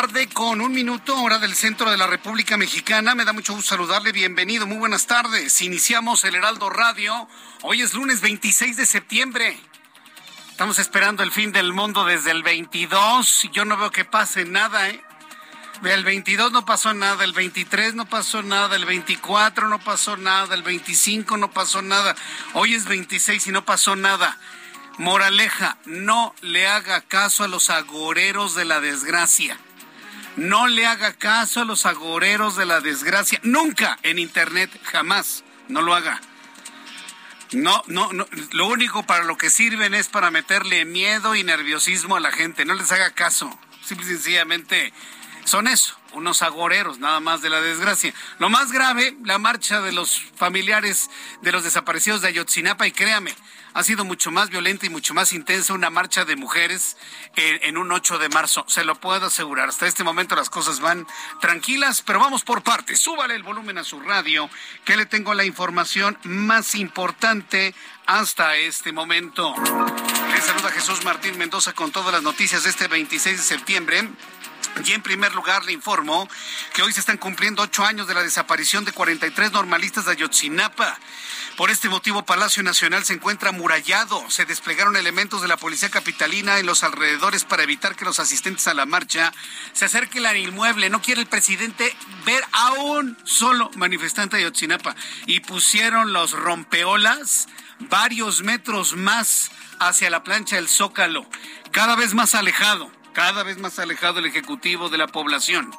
Tarde con un minuto, hora del centro de la República Mexicana. Me da mucho gusto saludarle. Bienvenido, muy buenas tardes. Iniciamos el Heraldo Radio. Hoy es lunes 26 de septiembre. Estamos esperando el fin del mundo desde el 22. Yo no veo que pase nada, ¿eh? El 22 no pasó nada, el 23 no pasó nada, el 24 no pasó nada, el 25 no pasó nada. Hoy es 26 y no pasó nada. Moraleja, no le haga caso a los agoreros de la desgracia. No le haga caso a los agoreros de la desgracia. Nunca en Internet, jamás. No lo haga. No, no, no. Lo único para lo que sirven es para meterle miedo y nerviosismo a la gente. No les haga caso. Simple y sencillamente son eso, unos agoreros nada más de la desgracia. Lo más grave, la marcha de los familiares de los desaparecidos de Ayotzinapa y créame, ha sido mucho más violenta y mucho más intensa una marcha de mujeres en, un 8 de marzo. Se lo puedo asegurar. Hasta este momento las cosas van tranquilas, pero vamos por partes. Súbale el volumen a su radio, que le tengo la información más importante hasta este momento. Le saluda Jesús Martín Mendoza con todas las noticias de este 26 de septiembre. Y en primer lugar le informo que hoy se están cumpliendo ocho años de la desaparición de 43 normalistas de Ayotzinapa. Por este motivo, Palacio Nacional se encuentra amurallado. Se desplegaron elementos de la Policía Capitalina en los alrededores para evitar que los asistentes a la marcha se acerquen al inmueble. No quiere el presidente ver a un solo manifestante de Ayotzinapa. Y pusieron los rompeolas varios metros más hacia la plancha del Zócalo, cada vez más alejado cada vez más alejado el Ejecutivo de la población.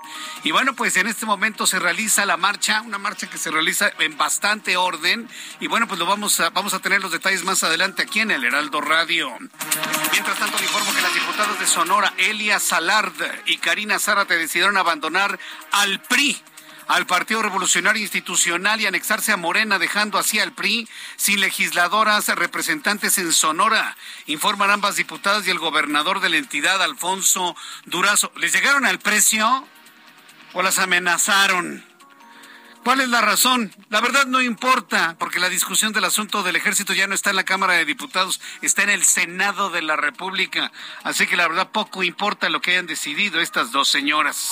Y bueno, pues en este momento se realiza la marcha, una marcha que se realiza en bastante orden. Y bueno, pues lo vamos a, vamos a tener los detalles más adelante aquí en el Heraldo Radio. Mientras tanto, le informo que las diputadas de Sonora, Elia Salard y Karina Zárate decidieron abandonar al PRI al Partido Revolucionario Institucional y anexarse a Morena, dejando así al PRI sin legisladoras representantes en Sonora. Informan ambas diputadas y el gobernador de la entidad, Alfonso Durazo. ¿Les llegaron al precio o las amenazaron? ¿Cuál es la razón? La verdad no importa, porque la discusión del asunto del ejército ya no está en la Cámara de Diputados, está en el Senado de la República. Así que la verdad poco importa lo que hayan decidido estas dos señoras.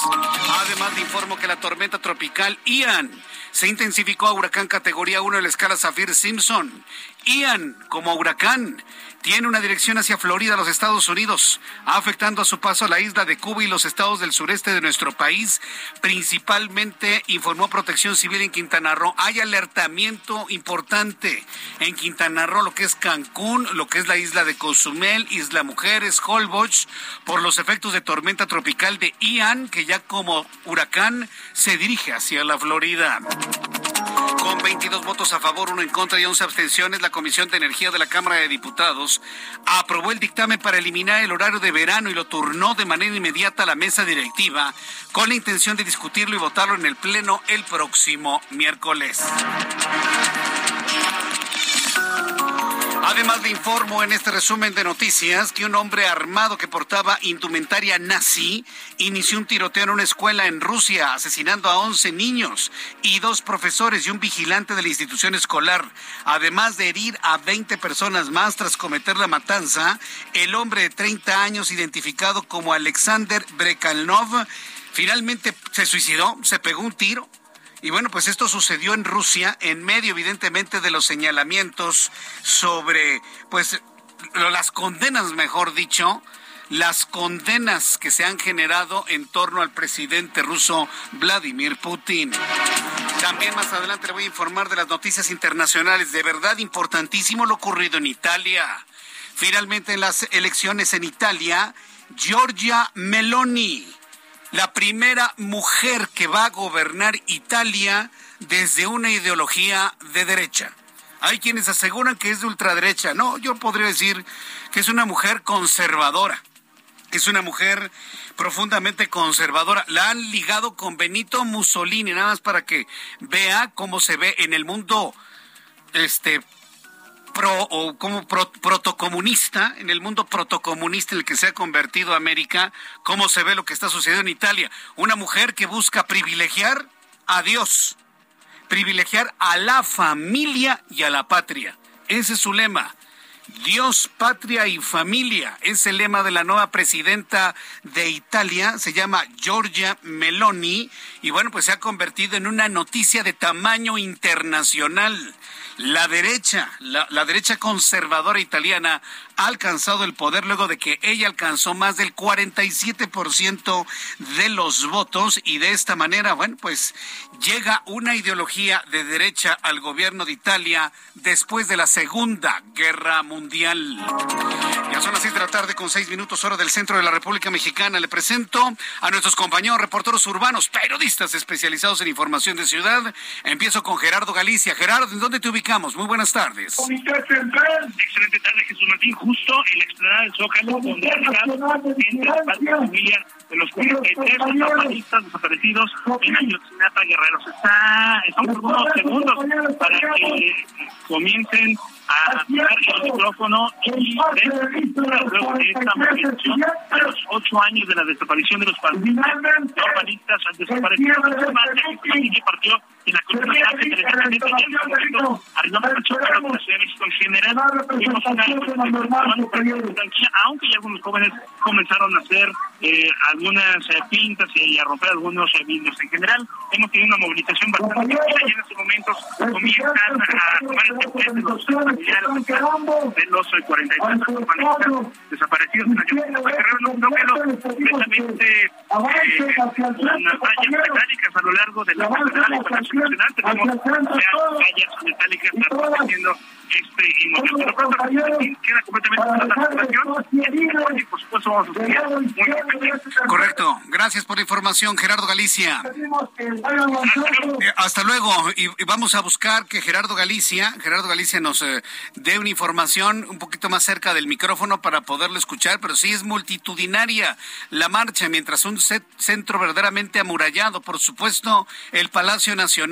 Además, le informo que la tormenta tropical Ian se intensificó a huracán categoría 1 en la escala Zafir Simpson. Ian, como huracán, tiene una dirección hacia Florida, los Estados Unidos, afectando a su paso a la isla de Cuba y los estados del sureste de nuestro país. Principalmente informó Protección Civil en Quintana Roo. Hay alertamiento importante en Quintana Roo, lo que es Cancún, lo que es la isla de Cozumel, Isla Mujeres, Holbox, por los efectos de tormenta tropical de Ian, que ya como huracán se dirige hacia la Florida. Con 22 votos a favor, uno en contra y 11 abstenciones, la Comisión de Energía de la Cámara de Diputados aprobó el dictamen para eliminar el horario de verano y lo turnó de manera inmediata a la mesa directiva con la intención de discutirlo y votarlo en el Pleno el próximo miércoles. Además le informo en este resumen de noticias que un hombre armado que portaba indumentaria nazi inició un tiroteo en una escuela en Rusia, asesinando a 11 niños y dos profesores y un vigilante de la institución escolar. Además de herir a 20 personas más tras cometer la matanza, el hombre de 30 años identificado como Alexander Brekalnov finalmente se suicidó, se pegó un tiro y bueno, pues esto sucedió en Rusia en medio evidentemente de los señalamientos sobre pues las condenas, mejor dicho, las condenas que se han generado en torno al presidente ruso Vladimir Putin. También más adelante le voy a informar de las noticias internacionales. De verdad importantísimo lo ocurrido en Italia. Finalmente en las elecciones en Italia, Giorgia Meloni la primera mujer que va a gobernar Italia desde una ideología de derecha. Hay quienes aseguran que es de ultraderecha. No, yo podría decir que es una mujer conservadora. Es una mujer profundamente conservadora. La han ligado con Benito Mussolini, nada más para que vea cómo se ve en el mundo este pro o como protocomunista, en el mundo protocomunista en el que se ha convertido América, cómo se ve lo que está sucediendo en Italia. Una mujer que busca privilegiar a Dios, privilegiar a la familia y a la patria. Ese es su lema. Dios, patria y familia es el lema de la nueva presidenta de Italia, se llama Giorgia Meloni y bueno, pues se ha convertido en una noticia de tamaño internacional. La derecha, la, derecha conservadora italiana ha alcanzado el poder luego de que ella alcanzó más del 47% de los votos y de esta manera, bueno, pues llega una ideología de derecha al gobierno de Italia después de la Segunda Guerra Mundial. Ya son las seis de la tarde con seis minutos hora del centro de la República Mexicana. Le presento a nuestros compañeros reporteros urbanos, periodistas especializados en información de ciudad. Empiezo con Gerardo Galicia. Gerardo, ¿en dónde te ubicamos? Muy buenas tardes. Excelente tarde, Jesús Martín justo en la explanada del Zócalo, donde entre las familia de los 43 zapatistas desaparecidos en Ayotzinapa Guerreros. Está, estamos unos segundos para que comiencen a activar el micrófono y luego de esta movilización a los ocho años de la desaparición de los urbanistas desaparecidos. que partió en la que arribamos de México en general. Vimos una aunque ya algunos jóvenes comenzaron a hacer eh, algunas eh, pintas y a romper algunos eh, vidrios. En general, hemos tenido una movilización bastante tranquila y en estos momentos comienzan a tomar el de los de los 43 humanistas desaparecidos en la precisamente vallas metálicas a lo largo de la y Vallas metálicas protegiendo este inmobiliario. Pero queda completamente la situación y por supuesto vamos a seguir muy Correcto. Gracias por la información, Gerardo Galicia. Eh, hasta luego. Y, vamos a buscar que Gerardo Galicia, Gerardo Galicia nos eh, dé una información un poquito más cerca del micrófono para poderlo escuchar, pero sí es multitudinaria la marcha, mientras un centro verdaderamente amurallado, por supuesto, el Palacio Nacional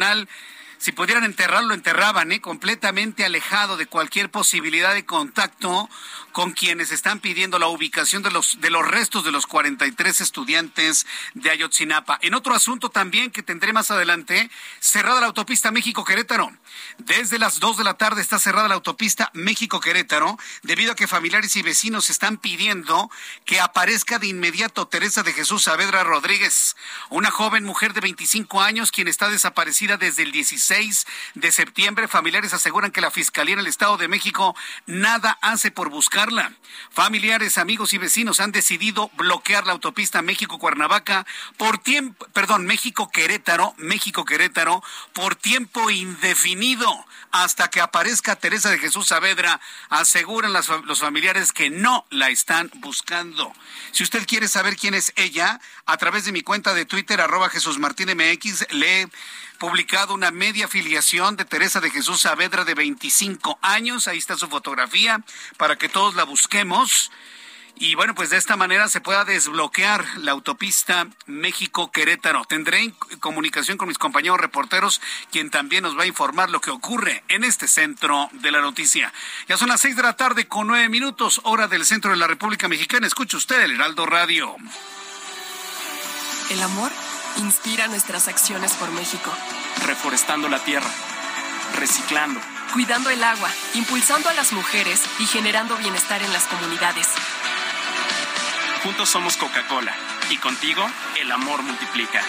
si pudieran enterrarlo, enterraban, ¿eh? completamente alejado de cualquier posibilidad de contacto con quienes están pidiendo la ubicación de los, de los restos de los 43 estudiantes de Ayotzinapa. En otro asunto también que tendré más adelante, cerrada la autopista México-Querétaro. Desde las 2 de la tarde está cerrada la autopista México-Querétaro debido a que familiares y vecinos están pidiendo que aparezca de inmediato Teresa de Jesús Saavedra Rodríguez, una joven mujer de 25 años quien está desaparecida desde el 16 de septiembre. Familiares aseguran que la Fiscalía en el Estado de México nada hace por buscar Familiares, amigos y vecinos han decidido bloquear la autopista México-Cuernavaca por tiempo, perdón, México-Querétaro, México-Querétaro, por tiempo indefinido hasta que aparezca Teresa de Jesús Saavedra. Aseguran los familiares que no la están buscando. Si usted quiere saber quién es ella, a través de mi cuenta de Twitter, arroba Jesús Martín MX, lee publicado una media afiliación de Teresa de Jesús Saavedra de 25 años. Ahí está su fotografía para que todos la busquemos. Y bueno, pues de esta manera se pueda desbloquear la autopista México-Querétaro. Tendré comunicación con mis compañeros reporteros, quien también nos va a informar lo que ocurre en este centro de la noticia. Ya son las seis de la tarde con nueve minutos, hora del centro de la República Mexicana. Escuche usted el Heraldo Radio. El amor inspira nuestras acciones por México. Reforestando la tierra, reciclando, cuidando el agua, impulsando a las mujeres y generando bienestar en las comunidades. Juntos somos Coca-Cola y contigo el amor multiplica.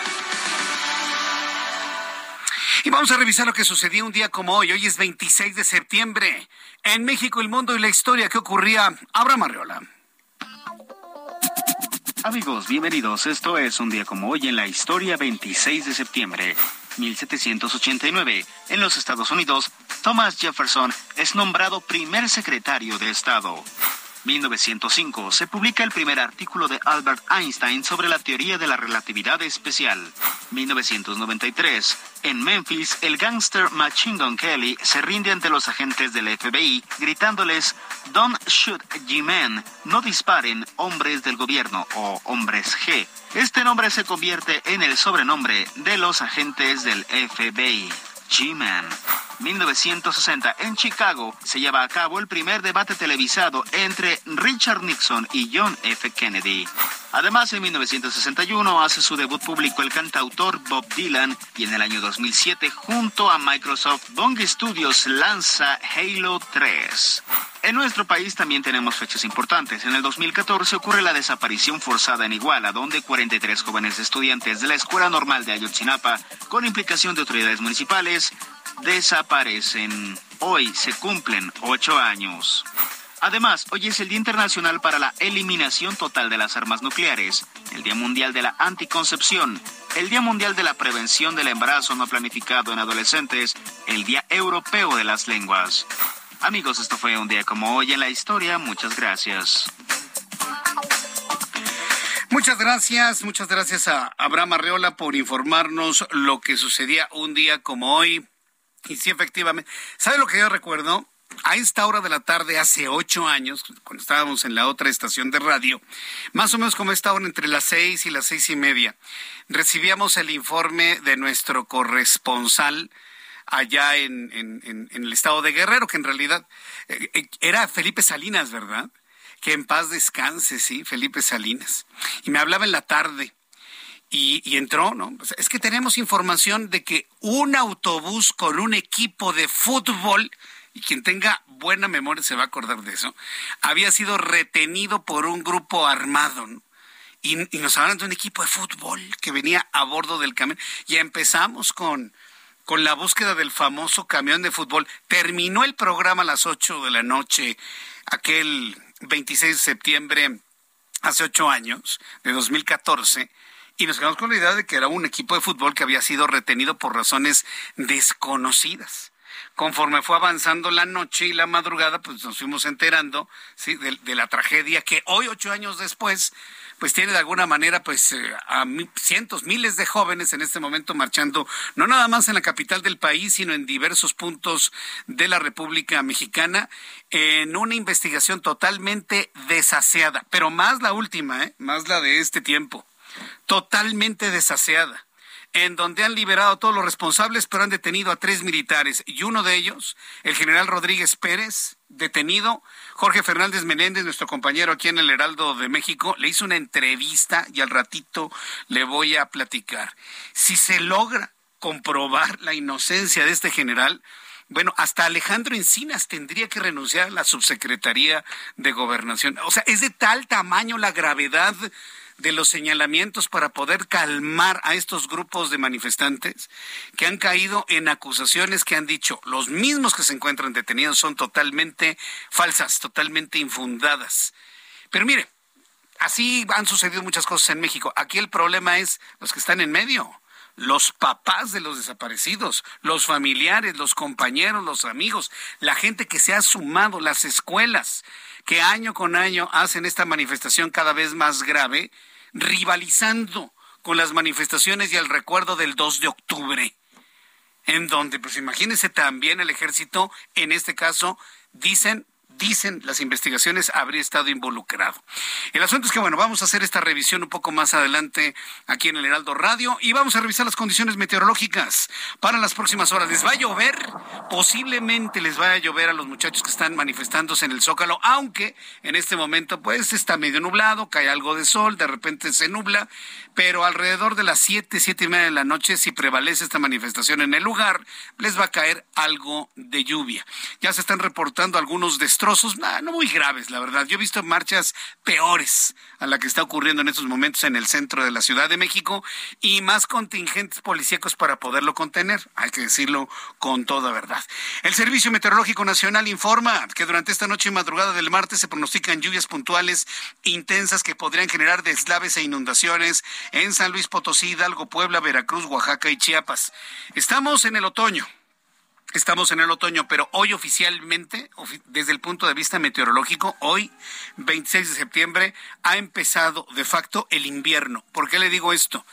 Y vamos a revisar lo que sucedió un día como hoy. Hoy es 26 de septiembre. En México, el mundo y la historia que ocurría. Abraham Arreola. Amigos, bienvenidos. Esto es un día como hoy en la historia 26 de septiembre. 1789. En los Estados Unidos, Thomas Jefferson es nombrado primer secretario de Estado. 1905 se publica el primer artículo de Albert Einstein sobre la teoría de la relatividad especial. 1993 en Memphis, el gángster Machine Gun Kelly se rinde ante los agentes del FBI gritándoles Don't shoot G-Men, no disparen hombres del gobierno o hombres G. Este nombre se convierte en el sobrenombre de los agentes del FBI. G-Man. 1960, en Chicago, se lleva a cabo el primer debate televisado entre Richard Nixon y John F. Kennedy. Además, en 1961 hace su debut público el cantautor Bob Dylan y en el año 2007, junto a Microsoft Bong Studios, lanza Halo 3. En nuestro país también tenemos fechas importantes. En el 2014 ocurre la desaparición forzada en Iguala, donde 43 jóvenes estudiantes de la Escuela Normal de Ayotzinapa, con implicación de autoridades municipales, desaparecen. Hoy se cumplen ocho años. Además, hoy es el Día Internacional para la Eliminación Total de las Armas Nucleares, el Día Mundial de la Anticoncepción, el Día Mundial de la Prevención del Embarazo No Planificado en Adolescentes, el Día Europeo de las Lenguas. Amigos, esto fue un día como hoy en la historia. Muchas gracias. Muchas gracias, muchas gracias a Abraham Arreola por informarnos lo que sucedía un día como hoy. Y sí, efectivamente. ¿Sabe lo que yo recuerdo? A esta hora de la tarde, hace ocho años, cuando estábamos en la otra estación de radio, más o menos como esta hora, entre las seis y las seis y media, recibíamos el informe de nuestro corresponsal allá en, en, en el estado de Guerrero, que en realidad eh, eh, era Felipe Salinas, ¿verdad? Que en paz descanse, sí, Felipe Salinas. Y me hablaba en la tarde y, entró, ¿no? Es que tenemos información de que un autobús con un equipo de fútbol, y quien tenga buena memoria se va a acordar de eso, había sido retenido por un grupo armado, ¿no? Y, nos hablan de un equipo de fútbol que venía a bordo del camión. Ya empezamos con, con la búsqueda del famoso camión de fútbol. Terminó el programa a las 8 de la noche, aquel 26 de septiembre, hace ocho años, de 2014 y nos quedamos con la idea de que era un equipo de fútbol que había sido retenido por razones desconocidas. Conforme fue avanzando la noche y la madrugada, pues nos fuimos enterando ¿sí? de, la tragedia que hoy, ocho años después, pues tiene de alguna manera pues eh, a cientos, miles de jóvenes en este momento marchando, no nada más en la capital del país, sino en diversos puntos de la República Mexicana, en una investigación totalmente desaseada, pero más la última, ¿eh? más la de este tiempo totalmente desaseada, en donde han liberado a todos los responsables, pero han detenido a tres militares, y uno de ellos, el general Rodríguez Pérez, detenido, Jorge Fernández Menéndez, nuestro compañero aquí en el Heraldo de México, le hizo una entrevista y al ratito le voy a platicar. Si se logra comprobar la inocencia de este general, bueno, hasta Alejandro Encinas tendría que renunciar a la subsecretaría de gobernación. O sea, es de tal tamaño la gravedad de los señalamientos para poder calmar a estos grupos de manifestantes que han caído en acusaciones que han dicho los mismos que se encuentran detenidos son totalmente falsas, totalmente infundadas. Pero mire, así han sucedido muchas cosas en México. Aquí el problema es los que están en medio los papás de los desaparecidos, los familiares, los compañeros, los amigos, la gente que se ha sumado, las escuelas, que año con año hacen esta manifestación cada vez más grave rivalizando con las manifestaciones y el recuerdo del 2 de octubre, en donde, pues imagínense también el ejército, en este caso, dicen dicen las investigaciones, habría estado involucrado. El asunto es que, bueno, vamos a hacer esta revisión un poco más adelante aquí en el Heraldo Radio y vamos a revisar las condiciones meteorológicas para las próximas horas. ¿Les va a llover? Posiblemente les vaya a llover a los muchachos que están manifestándose en el Zócalo, aunque en este momento pues está medio nublado, cae algo de sol, de repente se nubla, pero alrededor de las siete, siete y media de la noche, si prevalece esta manifestación en el lugar, les va a caer algo de lluvia. Ya se están reportando algunos destrozos, no muy graves, la verdad. Yo he visto marchas peores a la que está ocurriendo en estos momentos en el centro de la Ciudad de México y más contingentes policíacos para poderlo contener, hay que decirlo con toda verdad. El Servicio Meteorológico Nacional informa que durante esta noche y madrugada del martes se pronostican lluvias puntuales intensas que podrían generar deslaves e inundaciones en San Luis Potosí, Hidalgo, Puebla, Veracruz, Oaxaca y Chiapas. Estamos en el otoño. Estamos en el otoño, pero hoy oficialmente, desde el punto de vista meteorológico, hoy, 26 de septiembre, ha empezado de facto el invierno. ¿Por qué le digo esto?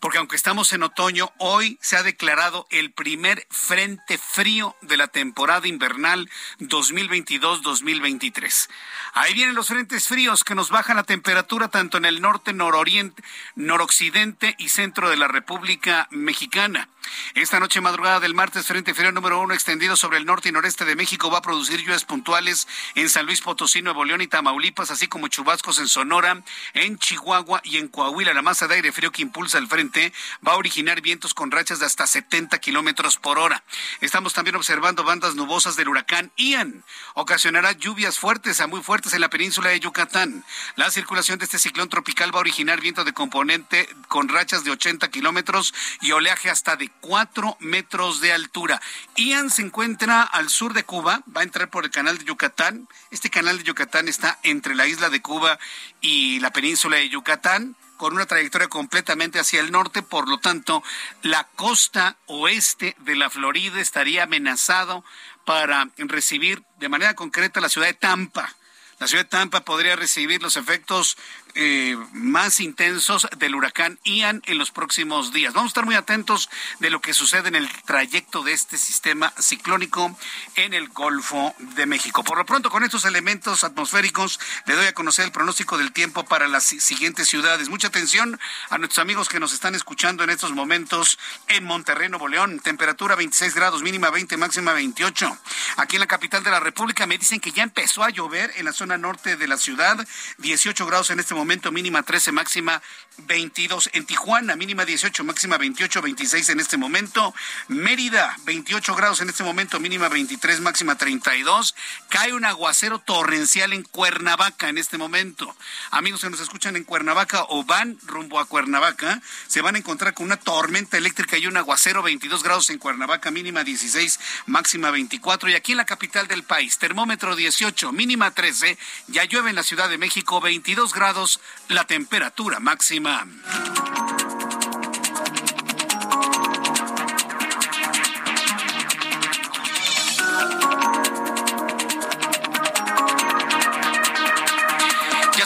porque aunque estamos en otoño, hoy se ha declarado el primer frente frío de la temporada invernal 2022-2023. Ahí vienen los frentes fríos que nos bajan la temperatura tanto en el norte, nororiente, noroccidente y centro de la República Mexicana. Esta noche madrugada del martes, Frente Frío número uno extendido sobre el norte y noreste de México va a producir lluvias puntuales en San Luis Potosí, Nuevo León y Tamaulipas, así como chubascos en Sonora, en Chihuahua y en Coahuila. La masa de aire frío que impulsa el frente va a originar vientos con rachas de hasta 70 kilómetros por hora. Estamos también observando bandas nubosas del huracán Ian. Ocasionará lluvias fuertes a muy fuertes en la península de Yucatán. La circulación de este ciclón tropical va a originar viento de componente con rachas de 80 kilómetros y oleaje hasta de 4 metros de altura. Ian se encuentra al sur de Cuba, va a entrar por el canal de Yucatán. Este canal de Yucatán está entre la isla de Cuba y la península de Yucatán con una trayectoria completamente hacia el norte, por lo tanto, la costa oeste de la Florida estaría amenazado para recibir de manera concreta la ciudad de Tampa. La ciudad de Tampa podría recibir los efectos eh, más intensos del huracán Ian en los próximos días. Vamos a estar muy atentos de lo que sucede en el trayecto de este sistema ciclónico en el Golfo de México. Por lo pronto, con estos elementos atmosféricos, le doy a conocer el pronóstico del tiempo para las siguientes ciudades. Mucha atención a nuestros amigos que nos están escuchando en estos momentos en Monterrey, Nuevo León. Temperatura 26 grados, mínima 20, máxima 28. Aquí en la capital de la República me dicen que ya empezó a llover en la zona norte de la ciudad. 18 grados en este momento momento mínima 13, máxima 22. En Tijuana, mínima 18, máxima 28, 26 en este momento. Mérida, 28 grados en este momento, mínima 23, máxima 32. Cae un aguacero torrencial en Cuernavaca en este momento. Amigos que nos escuchan en Cuernavaca o van rumbo a Cuernavaca, se van a encontrar con una tormenta eléctrica y un aguacero, 22 grados en Cuernavaca, mínima 16, máxima 24. Y aquí en la capital del país, termómetro 18, mínima 13. Ya llueve en la Ciudad de México, 22 grados la temperatura máxima. Ya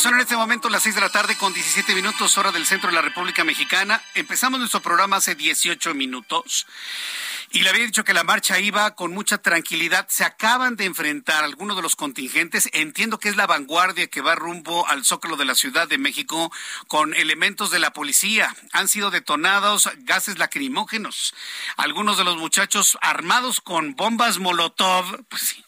son en este momento las 6 de la tarde con 17 minutos hora del centro de la República Mexicana. Empezamos nuestro programa hace 18 minutos. Y le había dicho que la marcha iba con mucha tranquilidad. Se acaban de enfrentar algunos de los contingentes. Entiendo que es la vanguardia que va rumbo al zócalo de la Ciudad de México con elementos de la policía. Han sido detonados gases lacrimógenos. Algunos de los muchachos armados con bombas Molotov, pues sí,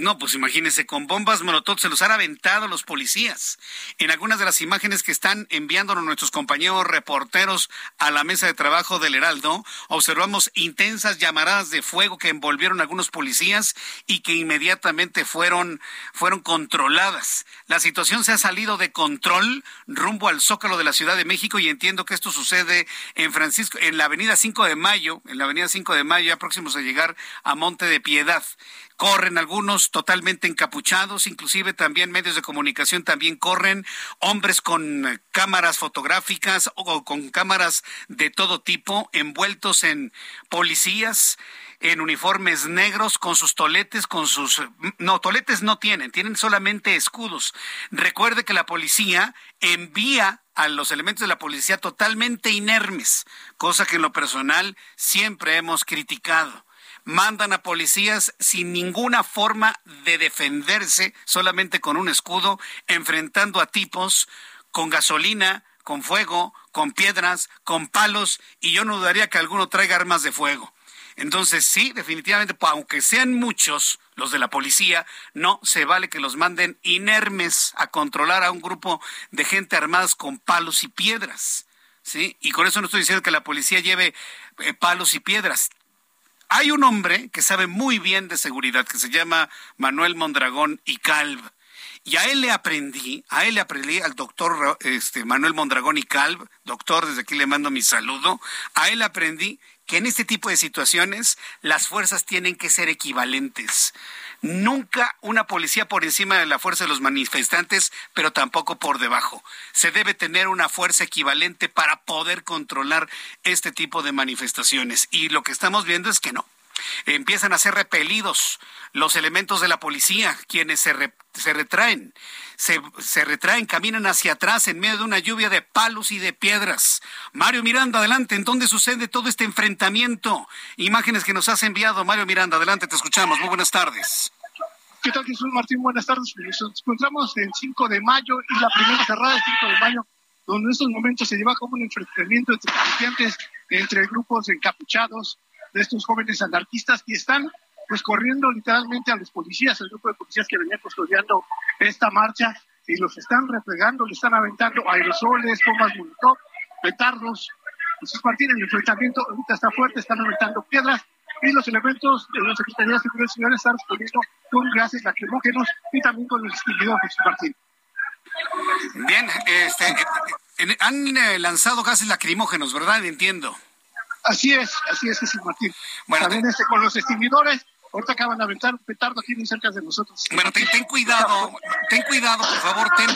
no, pues imagínense, con bombas molotov se los han aventado los policías. En algunas de las imágenes que están enviándonos nuestros compañeros reporteros a la mesa de trabajo del Heraldo, observamos intensas llamaradas de fuego que envolvieron a algunos policías y que inmediatamente fueron, fueron controladas. La situación se ha salido de control rumbo al Zócalo de la Ciudad de México y entiendo que esto sucede en Francisco, en la avenida 5 de Mayo, en la avenida 5 de Mayo, ya próximos a llegar a Monte de Piedad. Corren algunos totalmente encapuchados, inclusive también medios de comunicación también corren, hombres con eh, cámaras fotográficas o con cámaras de todo tipo, envueltos en policías, en uniformes negros, con sus toletes, con sus... No, toletes no tienen, tienen solamente escudos. Recuerde que la policía envía a los elementos de la policía totalmente inermes, cosa que en lo personal siempre hemos criticado mandan a policías sin ninguna forma de defenderse, solamente con un escudo, enfrentando a tipos con gasolina, con fuego, con piedras, con palos, y yo no dudaría que alguno traiga armas de fuego. Entonces, sí, definitivamente, aunque sean muchos los de la policía, no se vale que los manden inermes a controlar a un grupo de gente armadas con palos y piedras. ¿Sí? Y con eso no estoy diciendo que la policía lleve eh, palos y piedras. Hay un hombre que sabe muy bien de seguridad, que se llama Manuel Mondragón y Calv. Y a él le aprendí, a él le aprendí al doctor este, Manuel Mondragón y Calv, doctor, desde aquí le mando mi saludo, a él aprendí que en este tipo de situaciones las fuerzas tienen que ser equivalentes. Nunca una policía por encima de la fuerza de los manifestantes, pero tampoco por debajo. Se debe tener una fuerza equivalente para poder controlar este tipo de manifestaciones. Y lo que estamos viendo es que no empiezan a ser repelidos los elementos de la policía, quienes se, se retraen, se, se, retraen, caminan hacia atrás en medio de una lluvia de palos y de piedras. Mario Miranda, adelante, ¿en dónde sucede todo este enfrentamiento? Imágenes que nos has enviado, Mario Miranda, adelante, te escuchamos. Muy buenas tardes. ¿Qué tal, Jesús Martín? Buenas tardes. Nos encontramos en 5 de mayo y la primera cerrada del 5 de mayo, donde en estos momentos se lleva como un enfrentamiento entre estudiantes, entre grupos encapuchados, de estos jóvenes anarquistas que están pues corriendo literalmente a los policías, el grupo de policías que venía custodiando esta marcha y los están replegando, le están aventando aerosoles, bombas molotov, petardos. Jesús Martín, el enfrentamiento ahorita está fuerte, están aventando piedras y los elementos de la Secretaría de Seguridad Ciudadana están respondiendo con gases lacrimógenos y también con los extinguidores, Jesús Martín. Bien, este, han eh, lanzado gases lacrimógenos, ¿verdad? Entiendo. Así es, así es, Jesús Martín. Bueno, También este, con los extinguidores, ahorita acaban de aventar un petardo aquí muy cerca de nosotros. Bueno, ten, cuidado, ten cuidado, por favor, ten,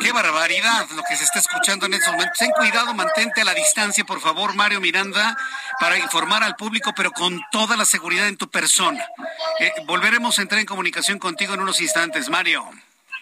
qué barbaridad lo que se está escuchando en estos momentos. Ten cuidado, mantente a la distancia, por favor, Mario Miranda, para informar al público, pero con toda la seguridad en tu persona. Eh, volveremos a entrar en comunicación contigo en unos instantes, Mario.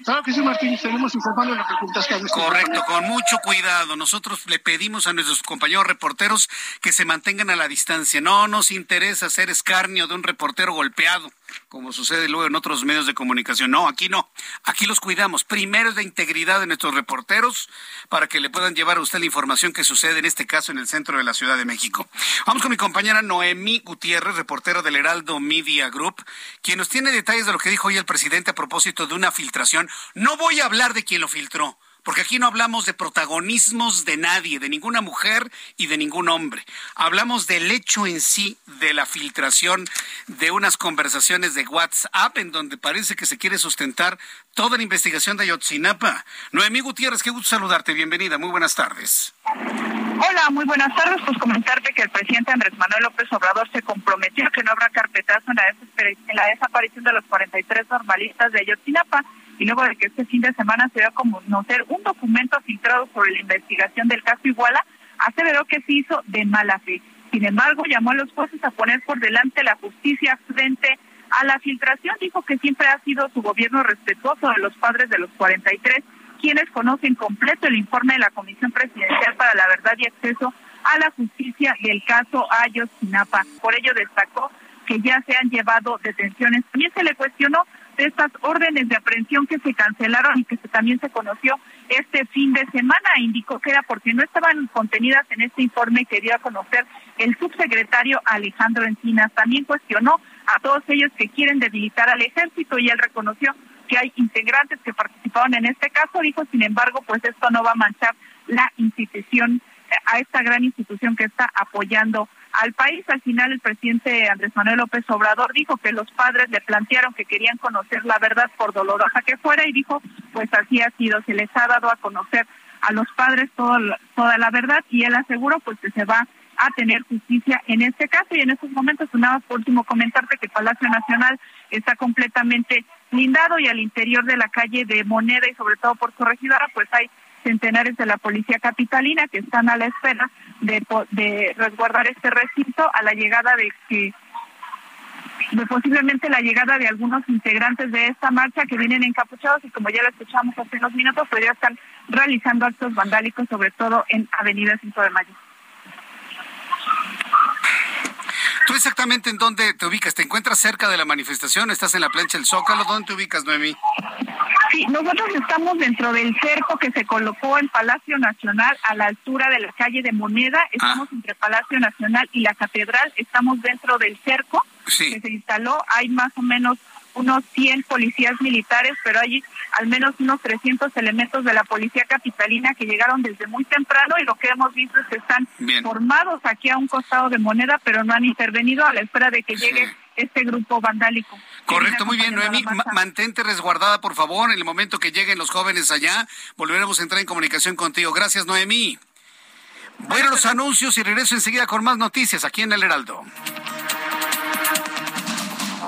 Claro que sí, Martín, estaremos informando lo que preguntaste Correcto, con mucho cuidado. Nosotros le pedimos a nuestros compañeros reporteros que se mantengan a la distancia. No nos interesa hacer escarnio de un reportero golpeado como sucede luego en otros medios de comunicación. No, aquí no. Aquí los cuidamos. Primero es la integridad de nuestros reporteros para que le puedan llevar a usted la información que sucede en este caso en el centro de la Ciudad de México. Vamos con mi compañera Noemí Gutiérrez, reportera del Heraldo Media Group, quien nos tiene detalles de lo que dijo hoy el presidente a propósito de una filtración. No voy a hablar de quién lo filtró porque aquí no hablamos de protagonismos de nadie, de ninguna mujer y de ningún hombre. Hablamos del hecho en sí de la filtración de unas conversaciones de WhatsApp en donde parece que se quiere sustentar toda la investigación de Ayotzinapa. Noemí Gutiérrez, qué gusto saludarte, bienvenida, muy buenas tardes. Hola, muy buenas tardes. Pues comentarte que el presidente Andrés Manuel López Obrador se comprometió que no habrá carpetazo en la, desaparición de los 43 normalistas de Ayotzinapa y luego de que este fin de semana se dio a conocer un documento filtrado sobre la investigación del caso Iguala, aseveró que se hizo de mala fe. Sin embargo, llamó a los jueces a poner por delante la justicia frente a la filtración. Dijo que siempre ha sido su gobierno respetuoso de los padres de los 43, quienes conocen completo el informe de la Comisión Presidencial para la Verdad y Acceso a la Justicia del caso Ayotzinapa. Por ello destacó que ya se han llevado detenciones. También se le cuestionó de estas órdenes de aprehensión que se cancelaron y que también se conoció este fin de semana. Indicó que era porque no estaban contenidas en este informe que dio a conocer el subsecretario Alejandro Encinas. También cuestionó a todos ellos que quieren debilitar al ejército y él reconoció que hay integrantes que participaron en este caso. Dijo, sin embargo, pues esto no va a manchar la institución, a esta gran institución que está apoyando al país. Al final el presidente Andrés Manuel López Obrador dijo que los padres le plantearon que querían conocer la verdad por dolorosa que fuera y dijo, pues así ha sido, se les ha dado a conocer a los padres toda la verdad y él aseguró pues que se va a tener justicia en este caso y en estos momentos nada por último comentarte que Palacio Nacional está completamente blindado y al interior de la calle de Moneda y sobre todo por Corregidora pues hay centenares de la policía capitalina que están a la espera de, resguardar este recinto a la llegada de que de posiblemente la llegada de algunos integrantes de esta marcha que vienen encapuchados y como ya lo escuchamos hace unos minutos, podría estar realizando actos vandálicos, sobre todo en Avenida 5 de Mayo. ¿Tú exactamente en dónde te ubicas? ¿Te encuentras cerca de la manifestación? ¿Estás en la plancha del Zócalo? ¿Dónde te ubicas, Noemí? Sí, nosotros estamos dentro del cerco que se colocó en Palacio Nacional a la altura de la calle de Moneda. Estamos entre Palacio Nacional y la Catedral. Estamos dentro del cerco que se instaló. Hay más o menos unos 100 policías militares, pero hay al menos unos 300 elementos de la policía capitalina que llegaron desde muy temprano y lo que hemos visto es que están formados aquí a un costado de moneda, pero no han intervenido a la espera de que llegue este grupo vandálico. Correcto, muy bien, Noemí. Mantente resguardada, por favor. En el momento que lleguen los jóvenes allá, volveremos a entrar en comunicación contigo. Gracias, Noemí. Voy a los anuncios y regreso enseguida con más noticias aquí en El Heraldo.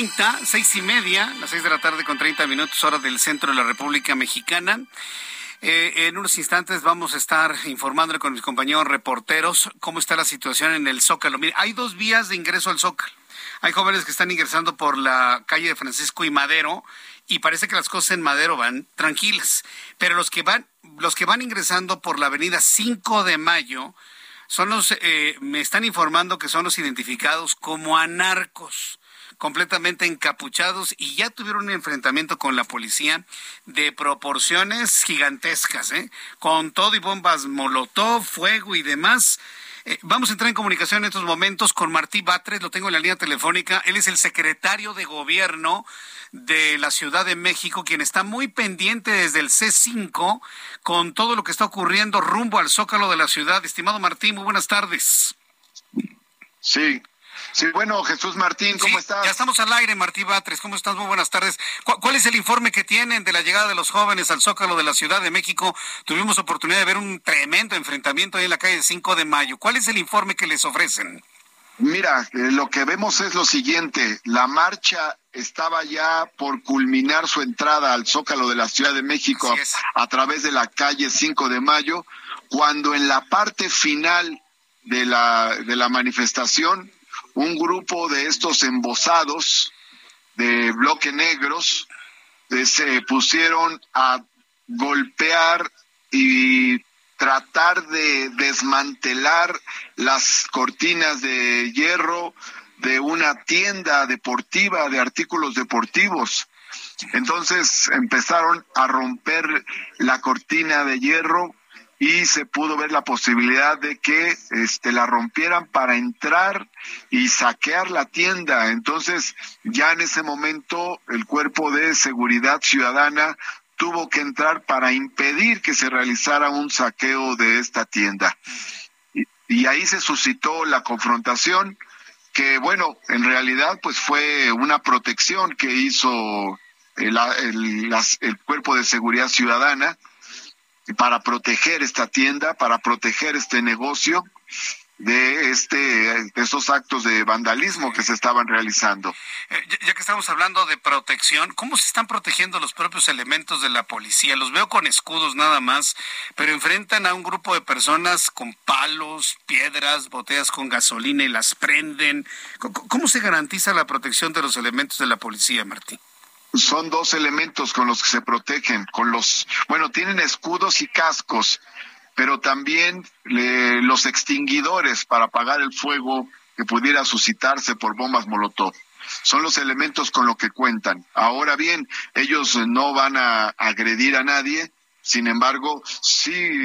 30, seis y media, las seis de la tarde con 30 minutos, hora del centro de la República Mexicana. Eh, en unos instantes vamos a estar informándole con mis compañeros reporteros cómo está la situación en el Zócalo. Mire, hay dos vías de ingreso al Zócalo. Hay jóvenes que están ingresando por la calle de Francisco y Madero y parece que las cosas en Madero van tranquilas. Pero los que van, los que van ingresando por la avenida 5 de Mayo son los, eh, me están informando que son los identificados como anarcos completamente encapuchados y ya tuvieron un enfrentamiento con la policía de proporciones gigantescas, ¿eh? con todo y bombas molotov, fuego y demás. Eh, vamos a entrar en comunicación en estos momentos con Martí Batres, lo tengo en la línea telefónica. Él es el secretario de gobierno de la Ciudad de México, quien está muy pendiente desde el C5 con todo lo que está ocurriendo rumbo al zócalo de la ciudad. Estimado Martín, muy buenas tardes. Sí, Sí, bueno, Jesús Martín, ¿cómo estás? Ya estamos al aire, Martí Batres. ¿Cómo estás? Muy buenas tardes. ¿Cuál, es el informe que tienen de la llegada de los jóvenes al Zócalo de la Ciudad de México? Tuvimos oportunidad de ver un tremendo enfrentamiento ahí en la calle 5 de Mayo. ¿Cuál es el informe que les ofrecen? Mira, eh, lo que vemos es lo siguiente. La marcha estaba ya por culminar su entrada al Zócalo de la Ciudad de México a, a través de la calle 5 de Mayo, cuando en la parte final de la, de la manifestación un grupo de estos embosados de bloque negros eh, se pusieron a golpear y tratar de desmantelar las cortinas de hierro de una tienda deportiva de artículos deportivos. Entonces empezaron a romper la cortina de hierro y se pudo ver la posibilidad de que este la rompieran para entrar y saquear la tienda. Entonces, ya en ese momento el cuerpo de seguridad ciudadana tuvo que entrar para impedir que se realizara un saqueo de esta tienda. Y, ahí se suscitó la confrontación que bueno, en realidad pues fue una protección que hizo el, el cuerpo de seguridad ciudadana para proteger esta tienda, para proteger este negocio de este estos actos de vandalismo que se estaban realizando. Eh, ya, que estamos hablando de protección, ¿cómo se están protegiendo los propios elementos de la policía? Los veo con escudos nada más, pero enfrentan a un grupo de personas con palos, piedras, botellas con gasolina y las prenden. cómo se garantiza la protección de los elementos de la policía, Martín? Son dos elementos con los que se protegen, con los, bueno, tienen escudos y cascos, pero también los extinguidores para apagar el fuego que pudiera suscitarse por bombas Molotov. Son los elementos con los que cuentan. Ahora bien, ellos no van a agredir a nadie, sin embargo, sí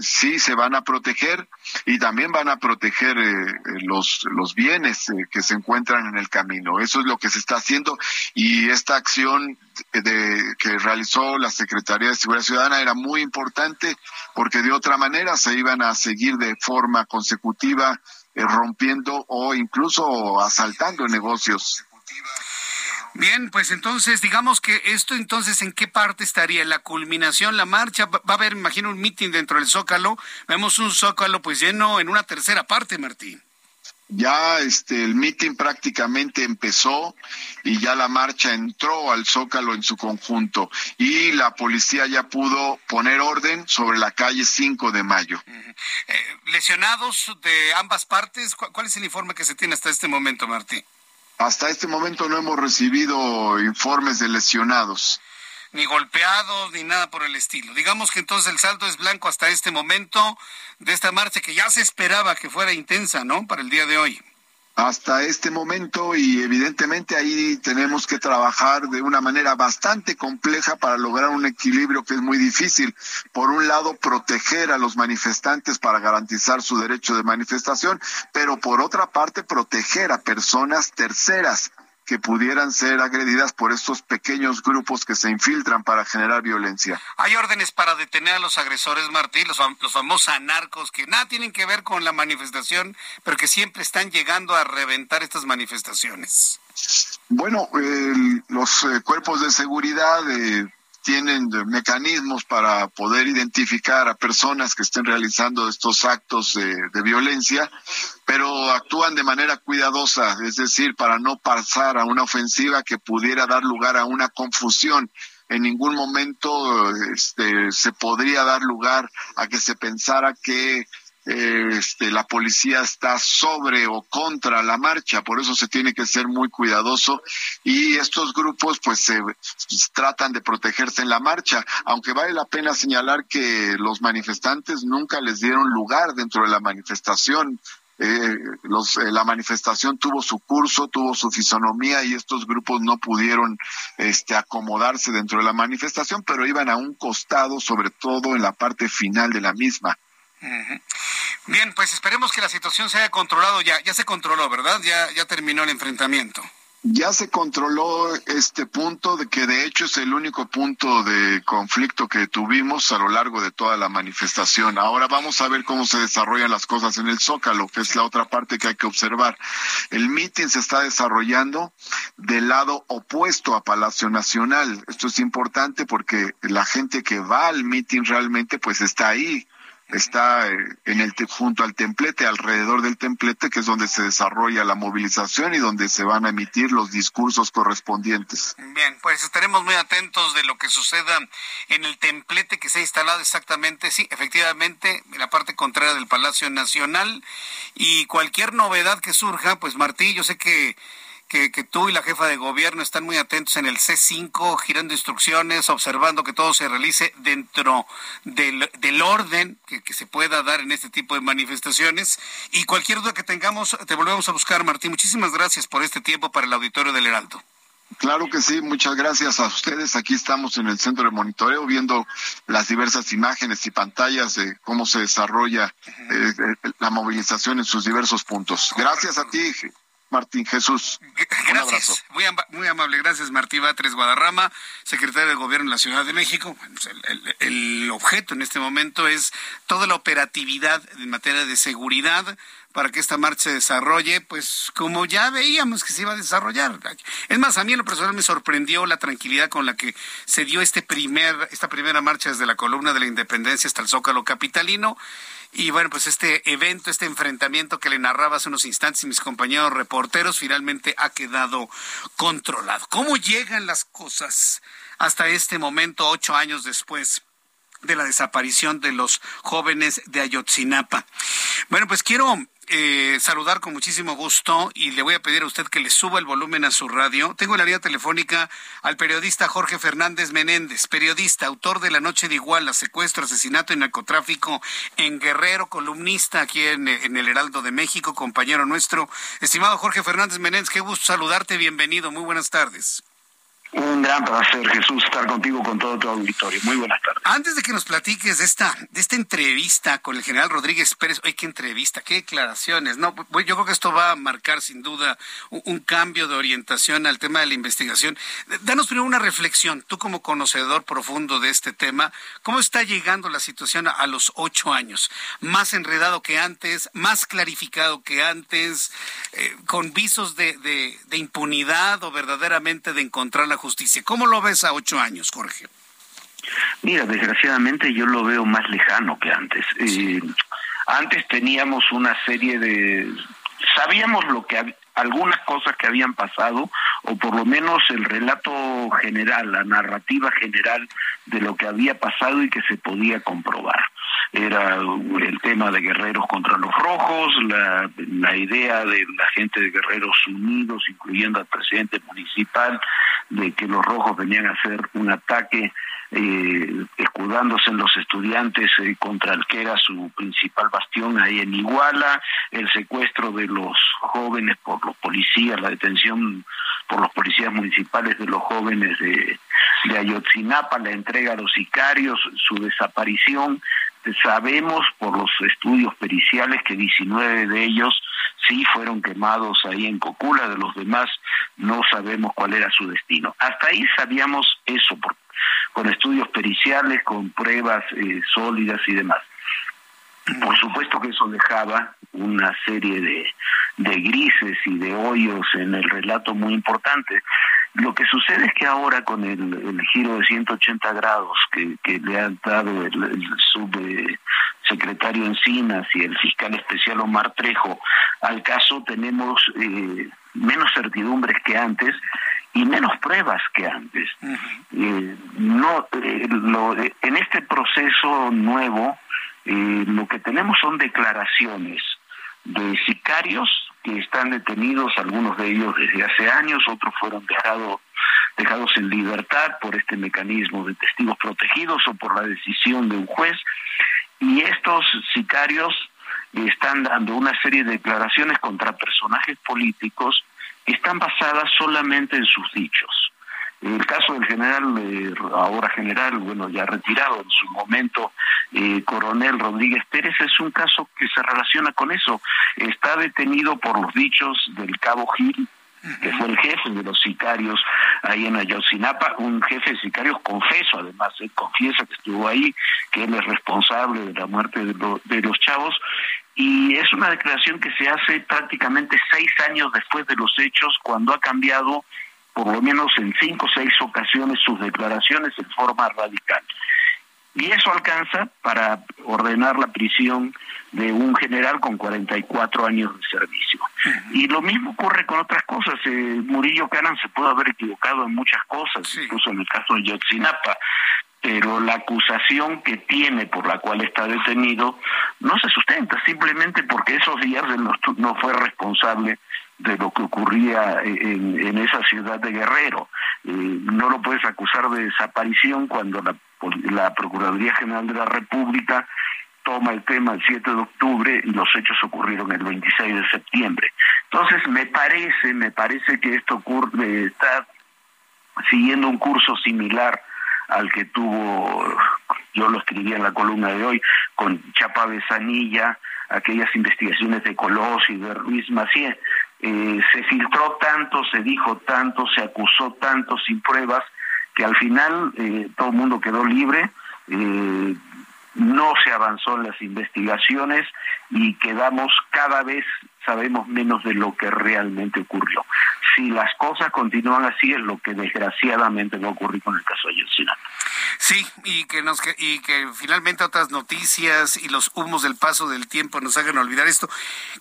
sí se van a proteger y también van a proteger eh, los, los bienes eh, que se encuentran en el camino. Eso es lo que se está haciendo y esta acción de, que realizó la Secretaría de Seguridad Ciudadana era muy importante porque de otra manera se iban a seguir de forma consecutiva eh, rompiendo o incluso asaltando negocios. Bien, pues entonces, digamos que esto entonces, ¿en qué parte estaría? ¿La culminación, la marcha? Va a haber, imagino, un meeting dentro del Zócalo. Vemos un Zócalo pues lleno en una tercera parte, Martín. Ya este el meeting prácticamente empezó y ya la marcha entró al Zócalo en su conjunto y la policía ya pudo poner orden sobre la calle 5 de Mayo. Eh, lesionados de ambas partes, ¿cuál es el informe que se tiene hasta este momento, Martín? Hasta este momento no hemos recibido informes de lesionados. Ni golpeados, ni nada por el estilo. Digamos que entonces el saldo es blanco hasta este momento de esta marcha que ya se esperaba que fuera intensa, ¿no? Para el día de hoy hasta este momento y evidentemente ahí tenemos que trabajar de una manera bastante compleja para lograr un equilibrio que es muy difícil. Por un lado, proteger a los manifestantes para garantizar su derecho de manifestación, pero por otra parte, proteger a personas terceras que pudieran ser agredidas por estos pequeños grupos que se infiltran para generar violencia. Hay órdenes para detener a los agresores, Martín, los, famosos anarcos que nada tienen que ver con la manifestación, pero que siempre están llegando a reventar estas manifestaciones. Bueno, los eh, cuerpos de seguridad eh, tienen mecanismos para poder identificar a personas que estén realizando estos actos de, violencia, pero actúan de manera cuidadosa, es decir, para no pasar a una ofensiva que pudiera dar lugar a una confusión. En ningún momento este, se podría dar lugar a que se pensara que este, la policía está sobre o contra la marcha, por eso se tiene que ser muy cuidadoso y estos grupos pues se tratan de protegerse en la marcha, aunque vale la pena señalar que los manifestantes nunca les dieron lugar dentro de la manifestación, eh, los, eh, la manifestación tuvo su curso, tuvo su fisonomía y estos grupos no pudieron este, acomodarse dentro de la manifestación, pero iban a un costado, sobre todo en la parte final de la misma. Bien, pues esperemos que la situación se haya controlado ya. Ya se controló, ¿verdad? Ya, ya terminó el enfrentamiento. Ya se controló este punto, de que de hecho es el único punto de conflicto que tuvimos a lo largo de toda la manifestación. Ahora vamos a ver cómo se desarrollan las cosas en el Zócalo, que es la otra parte que hay que observar. El mitin se está desarrollando del lado opuesto a Palacio Nacional. Esto es importante porque la gente que va al mitin realmente pues está ahí está eh, en el junto al templete, alrededor del templete, que es donde se desarrolla la movilización y donde se van a emitir los discursos correspondientes. Bien, pues estaremos muy atentos de lo que suceda en el templete que se ha instalado exactamente, sí, efectivamente, en la parte contraria del Palacio Nacional y cualquier novedad que surja, pues Martí, yo sé que que, que, tú y la jefa de gobierno están muy atentos en el C5, girando instrucciones, observando que todo se realice dentro del, del orden que, que, se pueda dar en este tipo de manifestaciones. Y cualquier duda que tengamos, te volvemos a buscar, Martín. Muchísimas gracias por este tiempo para el auditorio del Heraldo. Claro que sí, muchas gracias a ustedes. Aquí estamos en el centro de monitoreo viendo las diversas imágenes y pantallas de cómo se desarrolla eh, eh, la movilización en sus diversos puntos. Gracias a ti, Martín Jesús. Gracias, muy, muy, amable. Gracias, Martí Batres Guadarrama, secretario de Gobierno de la Ciudad de México. Pues el, el, objeto en este momento es toda la operatividad en materia de seguridad para que esta marcha se desarrolle, pues como ya veíamos que se iba a desarrollar. Es más, a mí en lo personal me sorprendió la tranquilidad con la que se dio este primer, esta primera marcha desde la columna de la Independencia hasta el Zócalo Capitalino. Y bueno, pues este evento, este enfrentamiento que le narraba hace unos instantes mis compañeros reporteros, finalmente ha quedado controlado. ¿Cómo llegan las cosas hasta este momento, ocho años después? de la desaparición de los jóvenes de Ayotzinapa. Bueno, pues quiero eh, saludar con muchísimo gusto y le voy a pedir a usted que le suba el volumen a su radio. Tengo en la línea telefónica al periodista Jorge Fernández Menéndez, periodista, autor de La Noche de Iguala, secuestro, asesinato y narcotráfico en Guerrero, columnista aquí en el Heraldo de México, compañero nuestro. Estimado Jorge Fernández Menéndez, qué gusto saludarte, bienvenido, muy buenas tardes. Un gran placer, Jesús, estar contigo con todo tu auditorio. Muy buenas tardes. Antes de que nos platiques de esta, de esta entrevista con el general Rodríguez Pérez, oye, qué entrevista, qué declaraciones. No, yo creo que esto va a marcar sin duda un, cambio de orientación al tema de la investigación. Danos primero una reflexión, tú como conocedor profundo de este tema, ¿cómo está llegando la situación a, los ocho años? ¿Más enredado que antes? ¿Más clarificado que antes? Eh, ¿Con visos de, de impunidad o verdaderamente de encontrar la justicia. ¿Cómo lo ves a ocho años, Jorge? Mira, desgraciadamente yo lo veo más lejano que antes. Eh, antes teníamos una serie de... Sabíamos lo que algunas cosas que habían pasado, o por lo menos el relato general, la narrativa general de lo que había pasado y que se podía comprobar. Era el tema de guerreros contra los rojos, la, idea de la gente de Guerreros Unidos, incluyendo al presidente municipal, de que los rojos venían a hacer un ataque eh, escudándose en los estudiantes eh, contra el que era su principal bastión ahí en Iguala, el secuestro de los jóvenes por los policías, la detención por los policías municipales de los jóvenes de, de Ayotzinapa, la entrega a los sicarios, su desaparición. Sabemos por los estudios periciales que 19 de ellos sí fueron quemados ahí en Cocula, de los demás no sabemos cuál era su destino. Hasta ahí sabíamos eso, con estudios periciales, con pruebas eh, sólidas y demás. Por supuesto que eso dejaba una serie de, de grises y de hoyos en el relato muy importante. Lo que sucede es que ahora con el, giro de 180 grados que, que le ha dado el, el subsecretario Encinas y el fiscal especial Omar Trejo al caso, tenemos eh, menos certidumbres que antes y menos pruebas que antes. Eh, no, eh, lo, en este proceso nuevo, lo que tenemos son declaraciones de sicarios que están detenidos, algunos de ellos desde hace años, otros fueron dejados dejados en libertad por este mecanismo de testigos protegidos o por la decisión de un juez. Y estos sicarios están dando una serie de declaraciones contra personajes políticos que están basadas solamente en sus dichos. El caso del general, eh, ahora general, bueno, ya retirado en su momento, eh, coronel Rodríguez Pérez, es un caso que se relaciona con eso. Está detenido por los dichos del cabo Gil, que fue el jefe de los sicarios ahí en Ayotzinapa, un jefe de sicarios confeso, además, él confiesa que estuvo ahí, que él es responsable de la muerte de, de los chavos, y es una declaración que se hace prácticamente seis años después de los hechos, cuando ha cambiado por lo menos en cinco o seis ocasiones sus declaraciones en forma radical. Y eso alcanza para ordenar la prisión de un general con 44 años de servicio. Y lo mismo ocurre con otras cosas. Eh, Murillo Canan se puede haber equivocado en muchas cosas, incluso en el caso de Yotzinapa, pero la acusación que tiene por la cual está detenido no se sustenta, simplemente porque esos días él no fue responsable de lo que ocurría en, esa ciudad de Guerrero. Eh, no lo puedes acusar de desaparición cuando la, la Procuraduría General de la República toma el tema el 7 de octubre y los hechos ocurrieron el 26 de septiembre. Entonces, me parece, me parece que esto ocurre, está siguiendo un curso similar al que tuvo, yo lo escribí en la columna de hoy, con Chapa Besanilla, aquellas investigaciones de Colosio y de Ruiz Macié, eh, se filtró tanto, se dijo tanto, se acusó tanto sin pruebas, que al final eh, todo el mundo quedó libre, eh, no se avanzó en las investigaciones y quedamos cada vez sabemos menos de lo que realmente ocurrió. Si las cosas continúan así es lo que desgraciadamente va a ocurrir con el caso de Ayotzinapa. Sí, y que nos y que finalmente otras noticias y los humos del paso del tiempo nos hagan olvidar esto,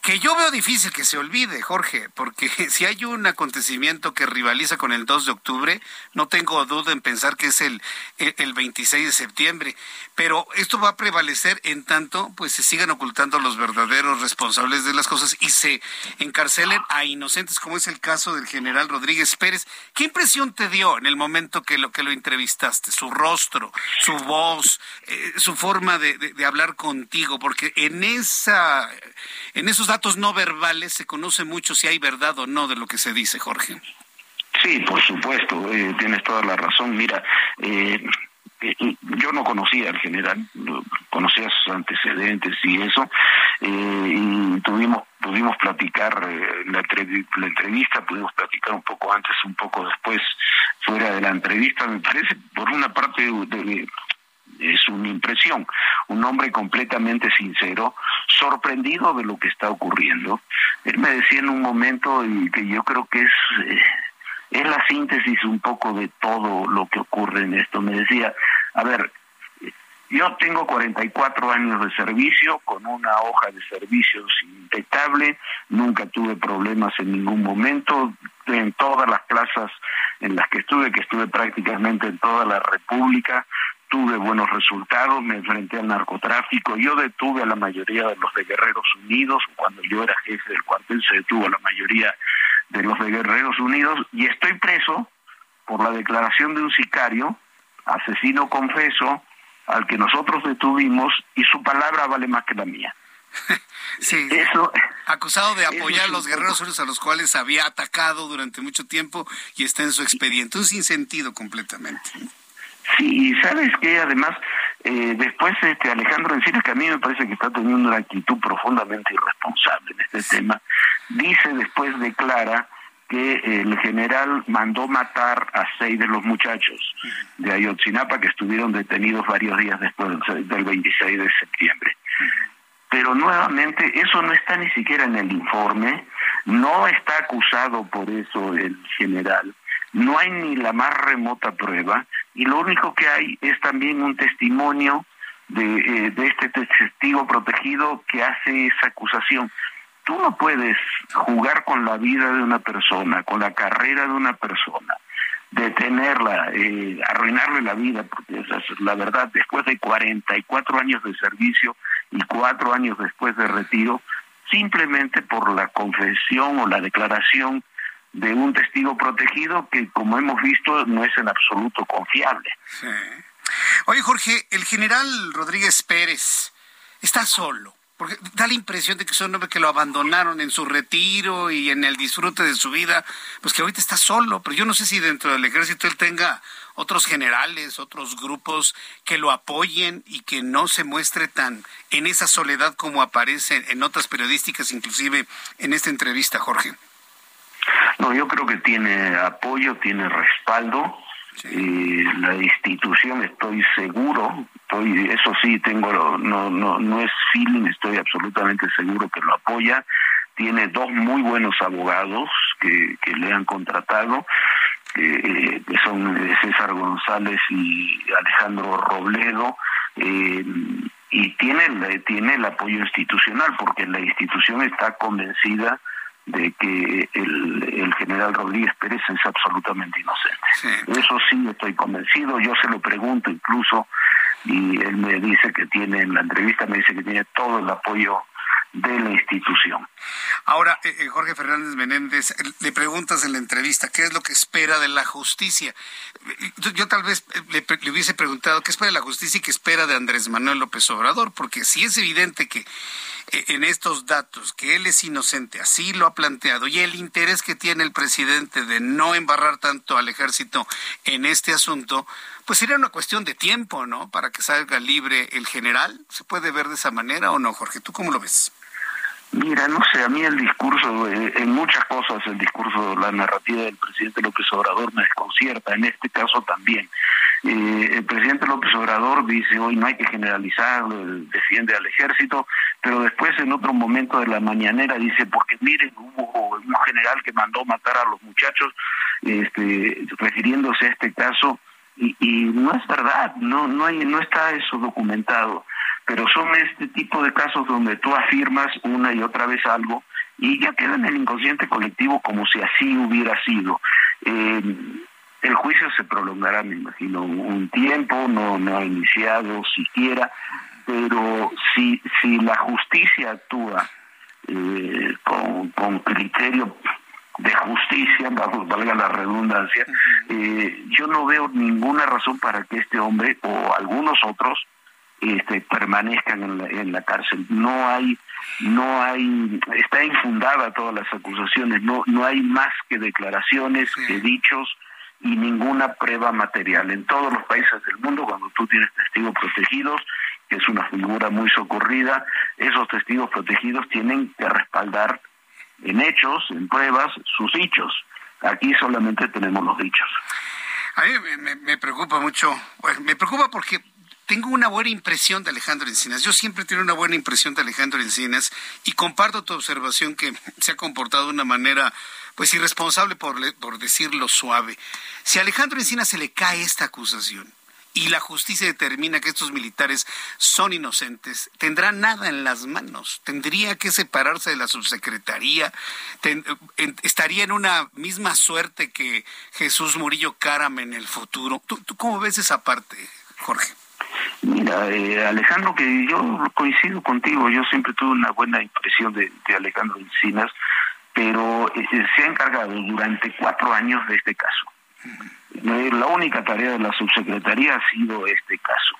que yo veo difícil que se olvide, Jorge, porque si hay un acontecimiento que rivaliza con el 2 de octubre, no tengo duda en pensar que es el el 26 de septiembre, pero esto va a prevalecer en tanto pues se sigan ocultando los verdaderos responsables de las cosas y se encarcelen a inocentes, como es el caso del general Rodríguez Pérez. ¿Qué impresión te dio en el momento que lo que lo entrevistaste? Su rostro, su voz, eh, su forma de, hablar contigo, porque en esa, en esos datos no verbales se conoce mucho si hay verdad o no de lo que se dice, Jorge. Sí, por supuesto, eh, tienes toda la razón. Mira, eh, eh, yo no conocía al general, conocía sus antecedentes y eso, y tuvimos pudimos platicar la, la entrevista, pudimos platicar un poco antes, un poco después, fuera de la entrevista. Me parece, por una parte, es una impresión, un hombre completamente sincero, sorprendido de lo que está ocurriendo. Él me decía en un momento y que yo creo que es es la síntesis un poco de todo lo que ocurre en esto. Me decía, a ver, yo tengo 44 años de servicio con una hoja de servicios impecable, nunca tuve problemas en ningún momento, en todas las plazas en las que estuve, que estuve prácticamente en toda la República, tuve buenos resultados, me enfrenté al narcotráfico, yo detuve a la mayoría de los de Guerreros Unidos, cuando yo era jefe del cuartel se detuvo a la mayoría de los de Guerreros Unidos y estoy preso por la declaración de un sicario, asesino confeso, al que nosotros detuvimos y su palabra vale más que la mía. sí, eso, acusado de apoyar a los guerreros unidos a los cuales había atacado durante mucho tiempo y está en su expediente. Un sinsentido completamente. Sí, y sabes que además, eh, después este Alejandro Encinas, que a mí me parece que está teniendo una actitud profundamente irresponsable en este tema, dice después, declara que el general mandó matar a seis de los muchachos de Ayotzinapa que estuvieron detenidos varios días después del 26 de septiembre. Pero nuevamente eso no está ni siquiera en el informe, no está acusado por eso el general, no hay ni la más remota prueba y lo único que hay es también un testimonio de, eh, de este testigo protegido que hace esa acusación tú no puedes jugar con la vida de una persona, con la carrera de una persona, detenerla, eh, arruinarle la vida, porque esa es la verdad, después de 44 años de servicio y cuatro años después de retiro, simplemente por la confesión o la declaración de un testigo protegido que, como hemos visto, no es en absoluto confiable. Oye, Jorge, el general Rodríguez Pérez está solo. Porque da la impresión de que es un hombre que lo abandonaron en su retiro y en el disfrute de su vida, pues que ahorita está solo, pero yo no sé si dentro del ejército él tenga otros generales, otros grupos que lo apoyen y que no se muestre tan en esa soledad como aparece en notas periodísticas, inclusive en esta entrevista, Jorge. No, yo creo que tiene apoyo, tiene respaldo. Y la institución, estoy seguro, estoy, eso sí, tengo, no, no, no es feeling, estoy absolutamente seguro que lo apoya. Tiene dos muy buenos abogados que, que le han contratado, eh, que son César González y Alejandro Robledo. Eh, y tiene, tiene el apoyo institucional, porque la institución está convencida de que el, el, general Rodríguez Pérez es absolutamente inocente. Eso sí estoy convencido, yo se lo pregunto incluso y él me dice que tiene, en la entrevista me dice que tiene todo el apoyo de la institución. Ahora, eh, eh, Jorge Fernández Menéndez, le preguntas en la entrevista qué es lo que espera de la justicia. Yo, tal vez eh, le, hubiese preguntado qué espera de la justicia y qué espera de Andrés Manuel López Obrador, porque si es evidente que en estos datos que él es inocente, así lo ha planteado, y el interés que tiene el presidente de no embarrar tanto al ejército en este asunto, pues sería una cuestión de tiempo, ¿no? Para que salga libre el general. ¿Se puede ver de esa manera o no, Jorge? ¿Tú cómo lo ves? Mira, no sé, a mí el discurso, en muchas cosas el discurso, la narrativa del presidente López Obrador me desconcierta, en este caso también. Eh, el presidente López Obrador dice hoy no hay que generalizar, defiende al ejército, pero después en otro momento de la mañanera dice, porque miren, hubo un general que mandó matar a los muchachos, este, refiriéndose a este caso, y, y no es verdad, no, no, hay, no está eso documentado pero son este tipo de casos donde tú afirmas una y otra vez algo y ya queda en el inconsciente colectivo como si así hubiera sido. Eh, el juicio se prolongará, me imagino, un tiempo, no, no ha iniciado siquiera, pero si, si la justicia actúa eh, con, con criterio de justicia, valga la redundancia, eh, yo no veo ninguna razón para que este hombre o algunos otros este, permanezcan en la, en la cárcel. No hay, no hay, está infundada todas las acusaciones, no, no hay más que declaraciones, que dichos y ninguna prueba material. En todos los países del mundo, cuando tú tienes testigos protegidos, que es una figura muy socorrida, esos testigos protegidos tienen que respaldar en hechos, en pruebas, sus dichos. Aquí solamente tenemos los dichos. A mí me, preocupa mucho, me preocupa porque tengo una buena impresión de Alejandro Encinas. Yo siempre tengo una buena impresión de Alejandro Encinas y comparto tu observación que se ha comportado de una manera pues irresponsable por, decirlo suave. Si a Alejandro Encinas se le cae esta acusación, y la justicia determina que estos militares son inocentes, tendrá nada en las manos. Tendría que separarse de la subsecretaría. estaría en una misma suerte que Jesús Murillo Caram en el futuro. ¿Tú, cómo ves esa parte, Jorge? Mira, eh, Alejandro, que yo coincido contigo, yo siempre tuve una buena impresión de, Alejandro Encinas, pero eh, se ha encargado durante cuatro años de este caso la única tarea de la subsecretaría ha sido este caso.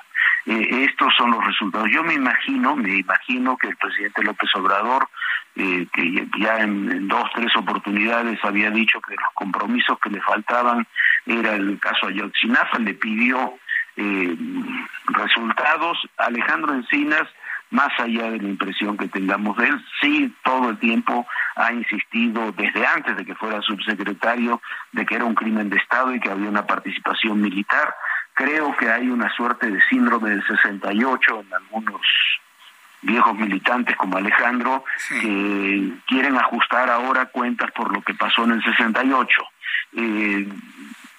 Eh, estos son los resultados. Yo me imagino, me imagino que el presidente López Obrador, eh, que ya en, dos, tres oportunidades había dicho que los compromisos que le faltaban era el caso Ayotzinapa, le pidió eh, resultados. Alejandro Encinas más allá de la impresión que tengamos de él, sí todo el tiempo ha insistido desde antes de que fuera subsecretario de que era un crimen de Estado y que había una participación militar. Creo que hay una suerte de síndrome del 68 en algunos viejos militantes como Alejandro que quieren ajustar ahora cuentas por lo que pasó en el 68. Eh,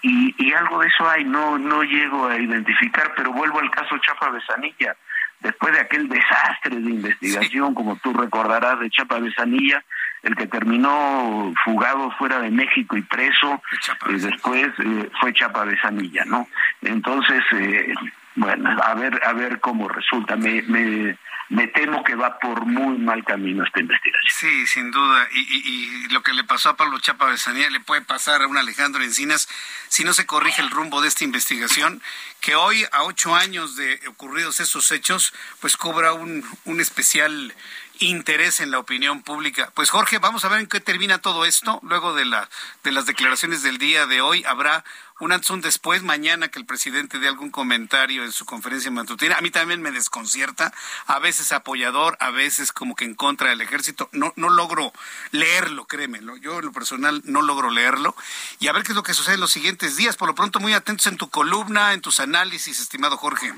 y, y algo de eso hay, no, no llego a identificar, pero vuelvo al caso Chapa Besanilla después de aquel desastre de investigación, como tú recordarás, de Chapa Besanilla, el que terminó fugado fuera de México y preso, y después eh, fue Chapa Besanilla, ¿no? Entonces, eh, bueno, a ver, a ver cómo resulta. Me, me, me temo que va por muy mal camino esta investigación. Sí, sin duda. Y, lo que le pasó a Pablo Chapa Besanía le puede pasar a un Alejandro Encinas si no se corrige el rumbo de esta investigación, que hoy, a ocho años de ocurridos esos hechos, pues cobra un, un especial interés en la opinión pública. Pues Jorge, vamos a ver en qué termina todo esto. Luego de, la, de las declaraciones del día de hoy, habrá un antes, un después, mañana que el presidente dé algún comentario en su conferencia matutina. A mí también me desconcierta, a veces apoyador, a veces como que en contra del ejército. No, no logro leerlo, créeme. Yo en lo personal no logro leerlo. Y a ver qué es lo que sucede en los siguientes días. Por lo pronto, muy atentos en tu columna, en tus análisis, estimado Jorge.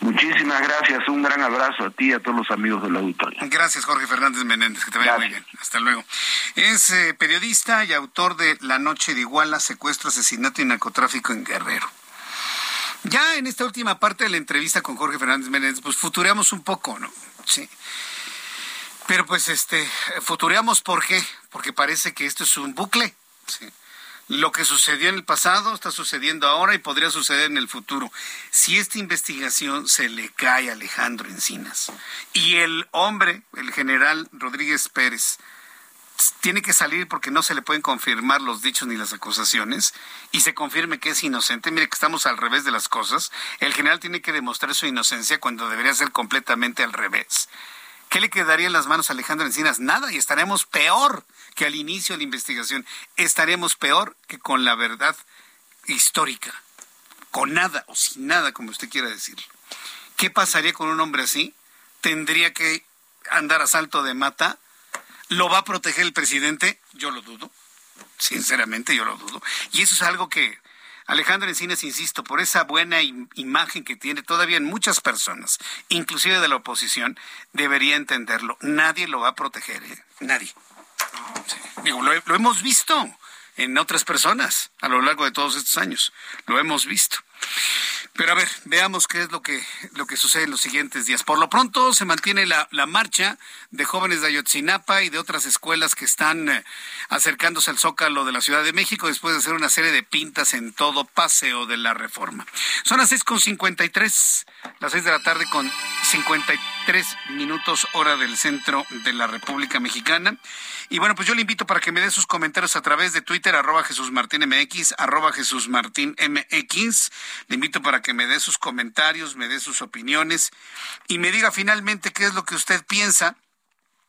Muchísimas gracias, un gran abrazo a ti y a todos los amigos del auditorio. Gracias, Jorge Fernández Menéndez, que te vaya muy bien. Hasta luego. Es eh, periodista y autor de La Noche de Iguala, secuestro, asesinato y narcotráfico en Guerrero. Ya en esta última parte de la entrevista con Jorge Fernández Menéndez, pues futureamos un poco, ¿no? Sí. Pero pues este, futureamos ¿por qué? Porque parece que esto es un bucle. Sí. Lo que sucedió en el pasado está sucediendo ahora y podría suceder en el futuro. Si esta investigación se le cae a Alejandro Encinas y el hombre, el general Rodríguez Pérez, tiene que salir porque no se le pueden confirmar los dichos ni las acusaciones y se confirme que es inocente. Mire que estamos al revés de las cosas. El general tiene que demostrar su inocencia cuando debería ser completamente al revés. ¿Qué le quedaría en las manos a Alejandro Encinas? Nada, y estaremos peor que al inicio de la investigación. Estaremos peor que con la verdad histórica. Con nada o sin nada, como usted quiera decirlo. ¿Qué pasaría con un hombre así? ¿Tendría que andar a salto de mata? ¿Lo va a proteger el presidente? Yo lo dudo. Sinceramente, yo lo dudo. Y eso es algo que Alejandro Encinas, insisto, por esa buena imagen que tiene todavía en muchas personas, inclusive de la oposición, debería entenderlo. Nadie lo va a proteger, ¿eh? nadie. Digo, lo, lo hemos visto en otras personas a lo largo de todos estos años. Lo hemos visto. Pero a ver, veamos qué es lo que, lo que sucede en los siguientes días. Por lo pronto se mantiene la, la marcha de jóvenes de Ayotzinapa y de otras escuelas que están eh, acercándose al Zócalo de la Ciudad de México después de hacer una serie de pintas en todo paseo de la reforma. Son las seis con cincuenta y tres, las seis de la tarde con cincuenta y tres minutos hora del centro de la República Mexicana. Y bueno, pues yo le invito para que me dé sus comentarios a través de Twitter, arroba Jesús Martín MX, arroba Jesús Martín MX. Le invito para que me dé sus comentarios, me dé sus opiniones y me diga finalmente qué es lo que usted piensa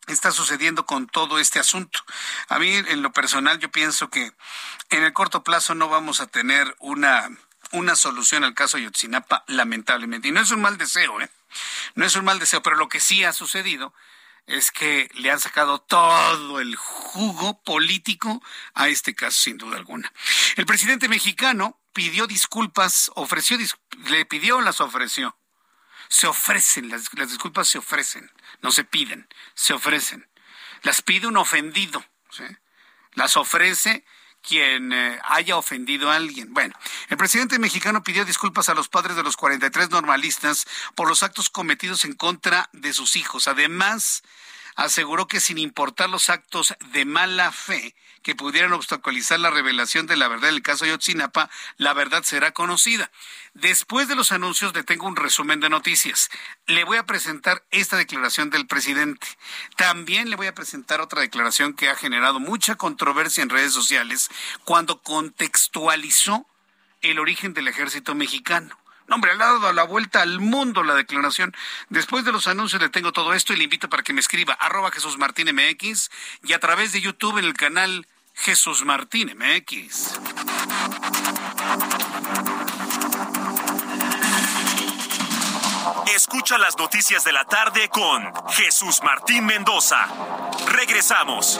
está sucediendo con todo este asunto. A mí, en lo personal, yo pienso que en el corto plazo no vamos a tener una, una solución al caso Yotzinapa, lamentablemente. Y no es un mal deseo, ¿eh? No es un mal deseo, pero lo que sí ha sucedido es que le han sacado todo el jugo político a este caso, sin duda alguna. El presidente mexicano pidió disculpas, ofreció, le pidió, las ofreció. Se ofrecen, las, las disculpas se ofrecen, no se piden, se ofrecen. Las pide un ofendido, ¿sí? las ofrece quien eh, haya ofendido a alguien. Bueno, el presidente mexicano pidió disculpas a los padres de los 43 normalistas por los actos cometidos en contra de sus hijos. Además, aseguró que sin importar los actos de mala fe que pudieran obstaculizar la revelación de la verdad del caso Yotzinapa, la verdad será conocida. Después de los anuncios le tengo un resumen de noticias. Le voy a presentar esta declaración del presidente. También le voy a presentar otra declaración que ha generado mucha controversia en redes sociales cuando contextualizó el origen del ejército mexicano. No, hombre, le ha dado la vuelta al mundo la declaración. Después de los anuncios le tengo todo esto y le invito para que me escriba arroba Jesús Martín MX y a través de YouTube en el canal Jesús Martín MX. Escucha las noticias de la tarde con Jesús Martín Mendoza. Regresamos.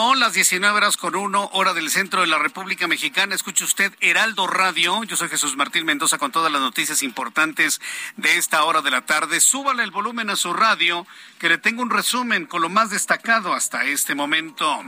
Uno, las 19 horas con uno, hora del centro de la República Mexicana. Escuche usted Heraldo Radio. Yo soy Jesús Martín Mendoza con todas las noticias importantes de esta hora de la tarde. Súbale el volumen a su radio, que le tengo un resumen con lo más destacado hasta este momento.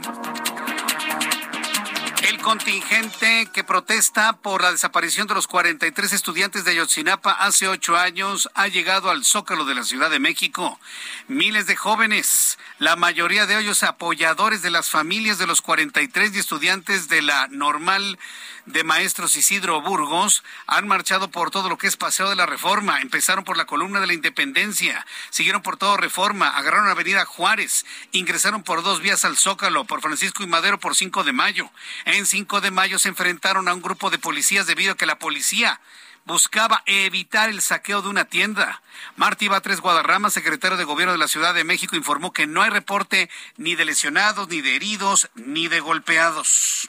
Contingente que protesta por la desaparición de los 43 estudiantes de Ayotzinapa hace ocho años ha llegado al Zócalo de la Ciudad de México. Miles de jóvenes, la mayoría de ellos apoyadores de las familias de los 43 estudiantes de la normal de maestros Isidro Burgos han marchado por todo lo que es Paseo de la Reforma. Empezaron por la columna de la Independencia, siguieron por todo Reforma, agarraron Avenida Juárez, ingresaron por dos vías al Zócalo, por Francisco y Madero por 5 de mayo. En 5 de mayo se enfrentaron a un grupo de policías debido a que la policía buscaba evitar el saqueo de una tienda. Martí Batres Guadarrama, secretario de Gobierno de la Ciudad de México, informó que no hay reporte ni de lesionados, ni de heridos, ni de golpeados.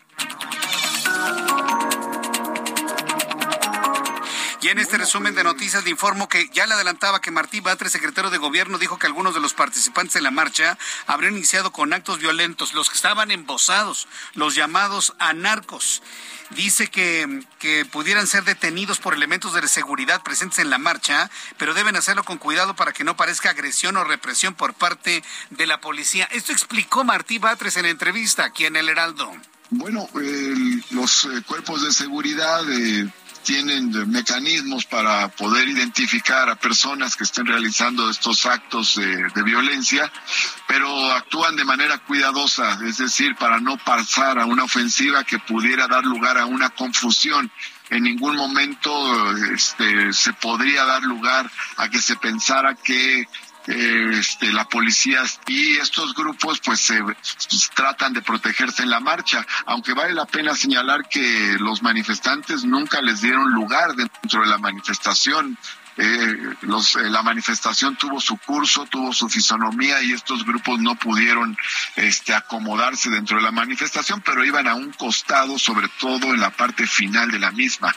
Y en este resumen de noticias le informo que ya le adelantaba que Martí Batres, secretario de gobierno, dijo que algunos de los participantes de la marcha habrían iniciado con actos violentos, los que estaban embosados, los llamados anarcos. Dice que, que pudieran ser detenidos por elementos de seguridad presentes en la marcha, pero deben hacerlo con cuidado para que no parezca agresión o represión por parte de la policía. Esto explicó Martí Batres en la entrevista aquí en El Heraldo. Bueno, los eh, cuerpos de seguridad eh, tienen mecanismos para poder identificar a personas que estén realizando estos actos de, violencia, pero actúan de manera cuidadosa, es decir, para no pasar a una ofensiva que pudiera dar lugar a una confusión. En ningún momento este, se podría dar lugar a que se pensara que este, la policía y estos grupos pues se tratan de protegerse en la marcha, aunque vale la pena señalar que los manifestantes nunca les dieron lugar dentro de la manifestación. eh, eh, la manifestación tuvo su curso, tuvo su fisonomía y estos grupos no pudieron este, acomodarse dentro de la manifestación, pero iban a un costado, sobre todo en la parte final de la misma.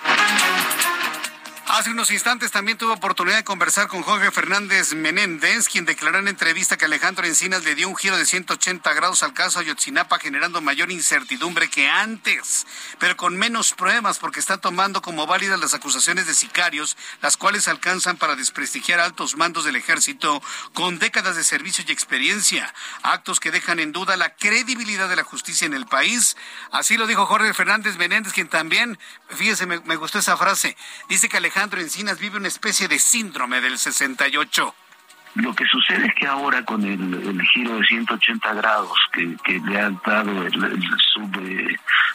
Hace unos instantes también tuve oportunidad de conversar con Jorge Fernández Menéndez, quien declaró en entrevista que Alejandro Encinas le dio un giro de 180 grados al caso Ayotzinapa, generando mayor incertidumbre que antes, pero con menos pruebas, porque está tomando como válidas las acusaciones de sicarios, las cuales alcanzan para desprestigiar altos mandos del ejército con décadas de servicio y experiencia, actos que dejan en duda la credibilidad de la justicia en el país. Así lo dijo Jorge Fernández Menéndez, quien también, fíjese, me, me gustó esa frase, dice que Alejandro Alejandro Encinas vive una especie de síndrome del 68. Lo que sucede es que ahora con el, giro de 180 grados que, le ha dado el,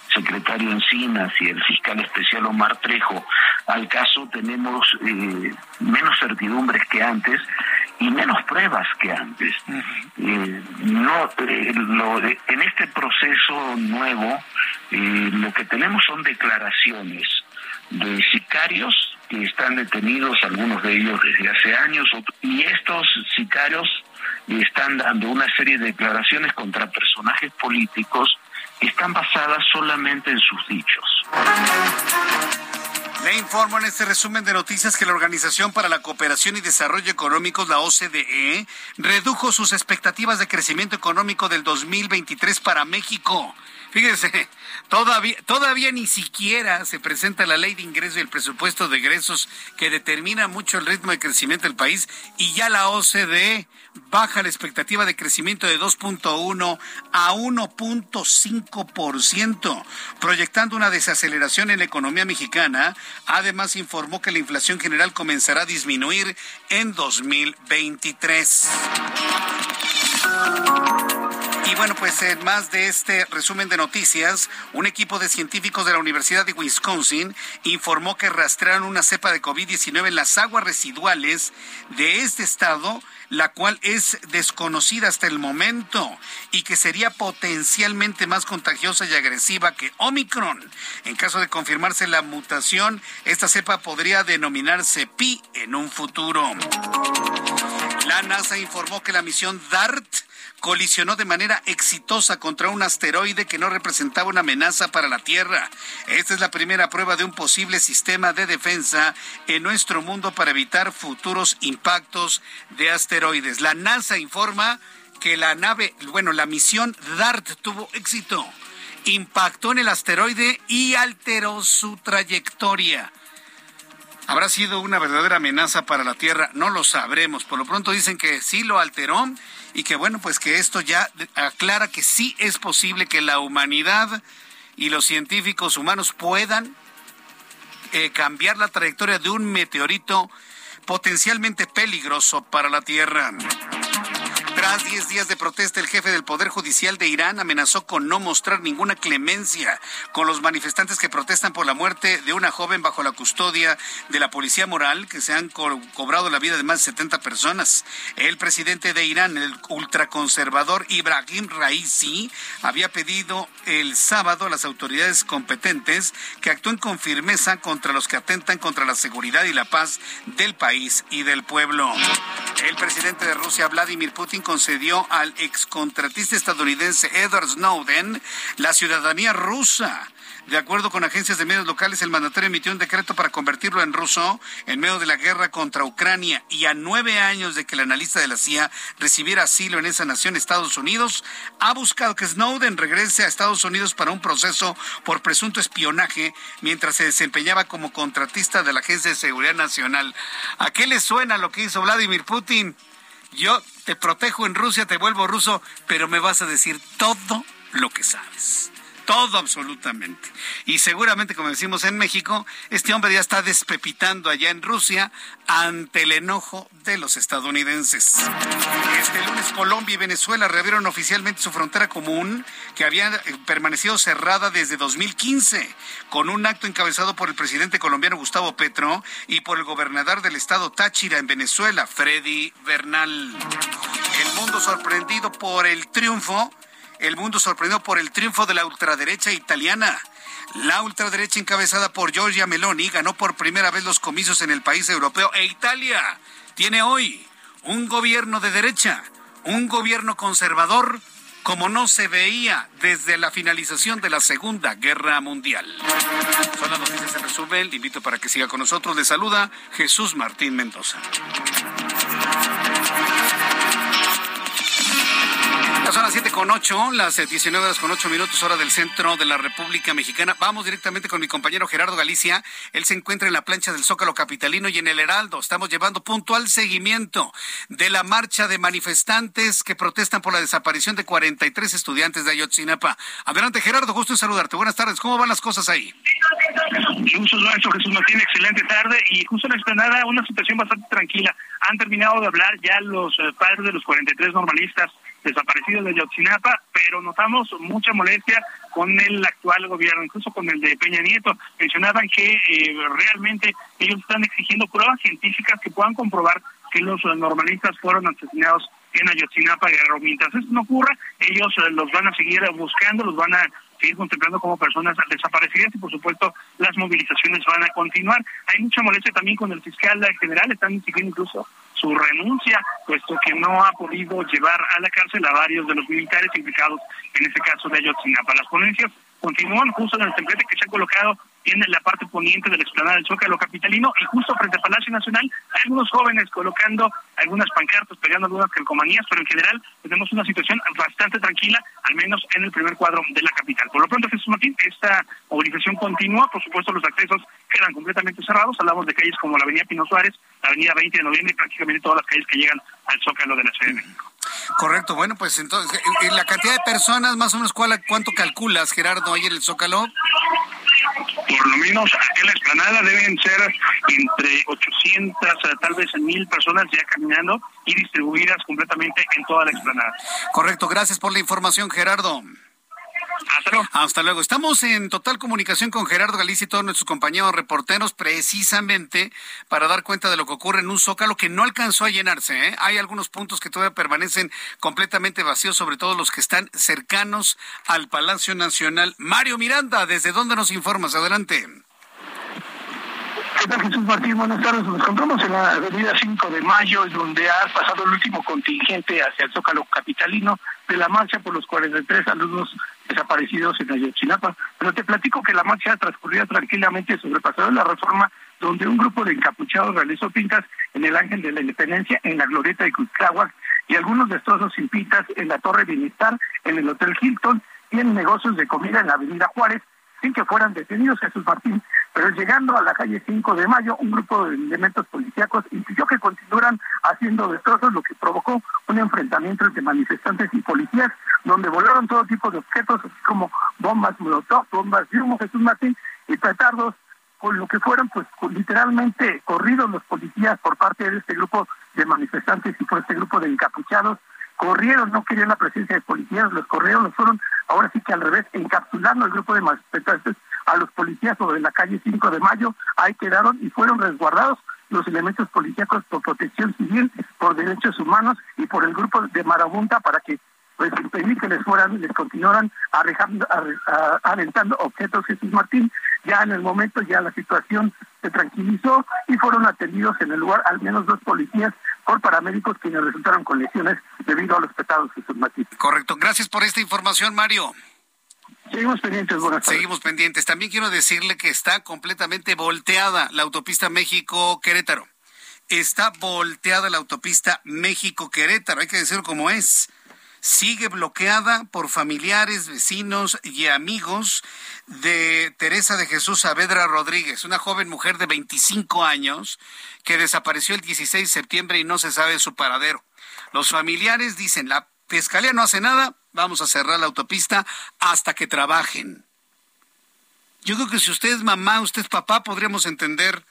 subsecretario Encinas y el fiscal especial Omar Trejo al caso, tenemos eh, menos certidumbres que antes y menos pruebas que antes. Eh, no, eh, en este proceso nuevo, lo que tenemos son declaraciones de sicarios que están detenidos, algunos de ellos desde hace años, y estos sicarios están dando una serie de declaraciones contra personajes políticos que están basadas solamente en sus dichos. Le informo en este resumen de noticias que la Organización para la Cooperación y Desarrollo Económicos, la OCDE, redujo sus expectativas de crecimiento económico del 2023 para México. Fíjense, todavía, todavía ni siquiera se presenta la ley de ingreso y el presupuesto de egresos que determina mucho el ritmo de crecimiento del país y ya la OCDE baja la expectativa de crecimiento de 2.1 a 1.5%, proyectando una desaceleración en la economía mexicana. Además, informó que la inflación general comenzará a disminuir en 2023. Y bueno, pues en más de este resumen de noticias, un equipo de científicos de la Universidad de Wisconsin informó que rastrearon una cepa de COVID-19 en las aguas residuales de este estado, la cual es desconocida hasta el momento y que sería potencialmente más contagiosa y agresiva que Omicron. En caso de confirmarse la mutación, esta cepa podría denominarse Pi en un futuro. La NASA informó que la misión DART colisionó de manera exitosa contra un asteroide que no representaba una amenaza para la Tierra. Esta es la primera prueba de un posible sistema de defensa en nuestro mundo para evitar futuros impactos de asteroides. La NASA informa que la nave, bueno, la misión DART tuvo éxito. Impactó en el asteroide y alteró su trayectoria. ¿Habrá sido una verdadera amenaza para la Tierra? No lo sabremos. Por lo pronto dicen que sí lo alteró y que bueno, pues que esto ya aclara que sí es posible que la humanidad y los científicos humanos puedan eh, cambiar la trayectoria de un meteorito potencialmente peligroso para la Tierra. Tras 10 días de protesta, el jefe del Poder Judicial de Irán amenazó con no mostrar ninguna clemencia con los manifestantes que protestan por la muerte de una joven bajo la custodia de la policía moral, que se han cobrado la vida de más de 70 personas. El presidente de Irán, el ultraconservador Ibrahim Raisi, había pedido el sábado a las autoridades competentes que actúen con firmeza contra los que atentan contra la seguridad y la paz del país y del pueblo. El presidente de Rusia, Vladimir Putin, concedió al excontratista estadounidense Edward Snowden la ciudadanía rusa. De acuerdo con agencias de medios locales, el mandatario emitió un decreto para convertirlo en ruso en medio de la guerra contra Ucrania y a nueve años de que el analista de la CIA recibiera asilo en esa nación, Estados Unidos, ha buscado que Snowden regrese a Estados Unidos para un proceso por presunto espionaje mientras se desempeñaba como contratista de la Agencia de Seguridad Nacional. ¿A qué le suena lo que hizo Vladimir Putin? Yo te protejo en Rusia, te vuelvo ruso, pero me vas a decir todo lo que sabes todo absolutamente. Y seguramente, como decimos en México, este hombre ya está despepitando allá en Rusia ante el enojo de los estadounidenses. Este lunes Colombia y Venezuela reabrieron oficialmente su frontera común que había eh, permanecido cerrada desde 2015, con un acto encabezado por el presidente colombiano Gustavo Petro y por el gobernador del estado Táchira en Venezuela, Freddy Bernal. El mundo sorprendido por el triunfo el mundo sorprendido por el triunfo de la ultraderecha italiana. La ultraderecha encabezada por Giorgia Meloni ganó por primera vez los comicios en el país europeo e Italia tiene hoy un gobierno de derecha, un gobierno conservador como no se veía desde la finalización de la Segunda Guerra Mundial. Son las noticias en resumen. Le invito para que siga con nosotros. Le saluda Jesús Martín Mendoza. Son las 7 con 8, las 19 eh, horas con 8 minutos, hora del centro de la República Mexicana. Vamos directamente con mi compañero Gerardo Galicia. Él se encuentra en la plancha del Zócalo Capitalino y en el Heraldo. Estamos llevando puntual seguimiento de la marcha de manifestantes que protestan por la desaparición de 43 estudiantes de Ayotzinapa. Adelante, Gerardo, gusto en saludarte. Buenas tardes. ¿Cómo van las cosas ahí? Mucho nuestro Jesús Martín, excelente tarde. Y justo en esta nada, una situación bastante tranquila. Han terminado de hablar ya los eh, padres de los 43 normalistas desaparecidos de Yotzinapa, pero notamos mucha molestia con el actual gobierno, incluso con el de Peña Nieto. Mencionaban que eh, realmente ellos están exigiendo pruebas científicas que puedan comprobar que los normalistas fueron asesinados en Ayotzinapa, Guerrero. Mientras esto no ocurra, ellos eh, los van a seguir buscando, los van a seguir contemplando como personas desaparecidas y por supuesto las movilizaciones van a continuar. Hay mucha molestia también con el fiscal general, están exigiendo incluso su renuncia, puesto que no ha podido llevar a la cárcel a varios de los militares implicados en este caso de Ayotzinapa. Las ponencias continúan justo en el templete que se ha colocado en la parte poniente de la explanada del Zócalo Capitalino y justo frente al Palacio Nacional algunos jóvenes colocando algunas pancartas, pegando algunas calcomanías, pero en general tenemos una situación bastante tranquila, al menos en el primer cuadro de la capital. Por lo pronto, Jesús Martín, esta movilización continúa, por supuesto los accesos quedan completamente cerrados, hablamos de calles como la Avenida Pino Suárez, la Avenida 20 de Noviembre y prácticamente todas las calles que llegan al Zócalo de la Ciudad de México. Correcto, bueno, pues entonces, la cantidad de personas, más o menos, ¿cuánto calculas, Gerardo, ahí en el Zócalo? Por lo menos aquí en la explanada deben ser entre 800, tal vez 1000 personas ya caminando y distribuidas completamente en toda la explanada. Correcto, gracias por la información, Gerardo. Hasta luego. Estamos en total comunicación con Gerardo Galicia y todos nuestros compañeros reporteros precisamente para dar cuenta de lo que ocurre en un zócalo que no alcanzó a llenarse. ¿eh? Hay algunos puntos que todavía permanecen completamente vacíos, sobre todo los que están cercanos al Palacio Nacional. Mario Miranda, ¿desde dónde nos informas? Adelante. ¿Qué tal, Jesús Martín? Buenas tardes. Nos encontramos en la avenida 5 de Mayo, donde ha pasado el último contingente hacia el Zócalo Capitalino de la marcha por los 43 alumnos desaparecidos en Ayotzinapa. Pero te platico que la marcha transcurría tranquilamente sobrepasado la reforma, donde un grupo de encapuchados realizó pintas en el Ángel de la Independencia, en la Glorieta de Cuitláhuac, y algunos destrozos sin pintas en la Torre Bienestar, en el Hotel Hilton y en negocios de comida en la Avenida Juárez, sin que fueran detenidos, Jesús Martín. Pero llegando a la calle 5 de Mayo, un grupo de elementos policíacos impidió que continuaran haciendo destrozos, lo que provocó un enfrentamiento entre manifestantes y policías, donde volaron todo tipo de objetos, así como bombas molotov, bombas de humo, Jesús Martín, y petardos, con lo que fueron, pues, literalmente corridos los policías por parte de este grupo de manifestantes y por este grupo de encapuchados, corrieron, no querían la presencia de policías, los corrieron, los fueron, ahora sí que al revés, encapsulando el grupo de manifestantes a los policías sobre la calle 5 de Mayo, ahí quedaron y fueron resguardados los elementos policíacos por protección civil, por derechos humanos y por el grupo de Marabunta para que pues impedir que les fueran, les continuaran aventando objetos Jesús Martín. Ya en el momento ya la situación se tranquilizó y fueron atendidos en el lugar al menos dos policías por paramédicos quienes resultaron con lesiones debido a los petados Jesús Martín. Correcto. Gracias por esta información, Mario. Seguimos pendientes, buenas Seguimos pendientes. También quiero decirle que está completamente volteada la autopista México-Querétaro. Está volteada la autopista México-Querétaro, hay que decirlo como es. Sigue bloqueada por familiares, vecinos y amigos de Teresa de Jesús Saavedra Rodríguez, una joven mujer de 25 años que desapareció el 16 de septiembre y no se sabe su paradero. Los familiares dicen, la Fiscalía no hace nada, vamos a cerrar la autopista hasta que trabajen. Yo creo que si usted es mamá, usted es papá, podríamos entender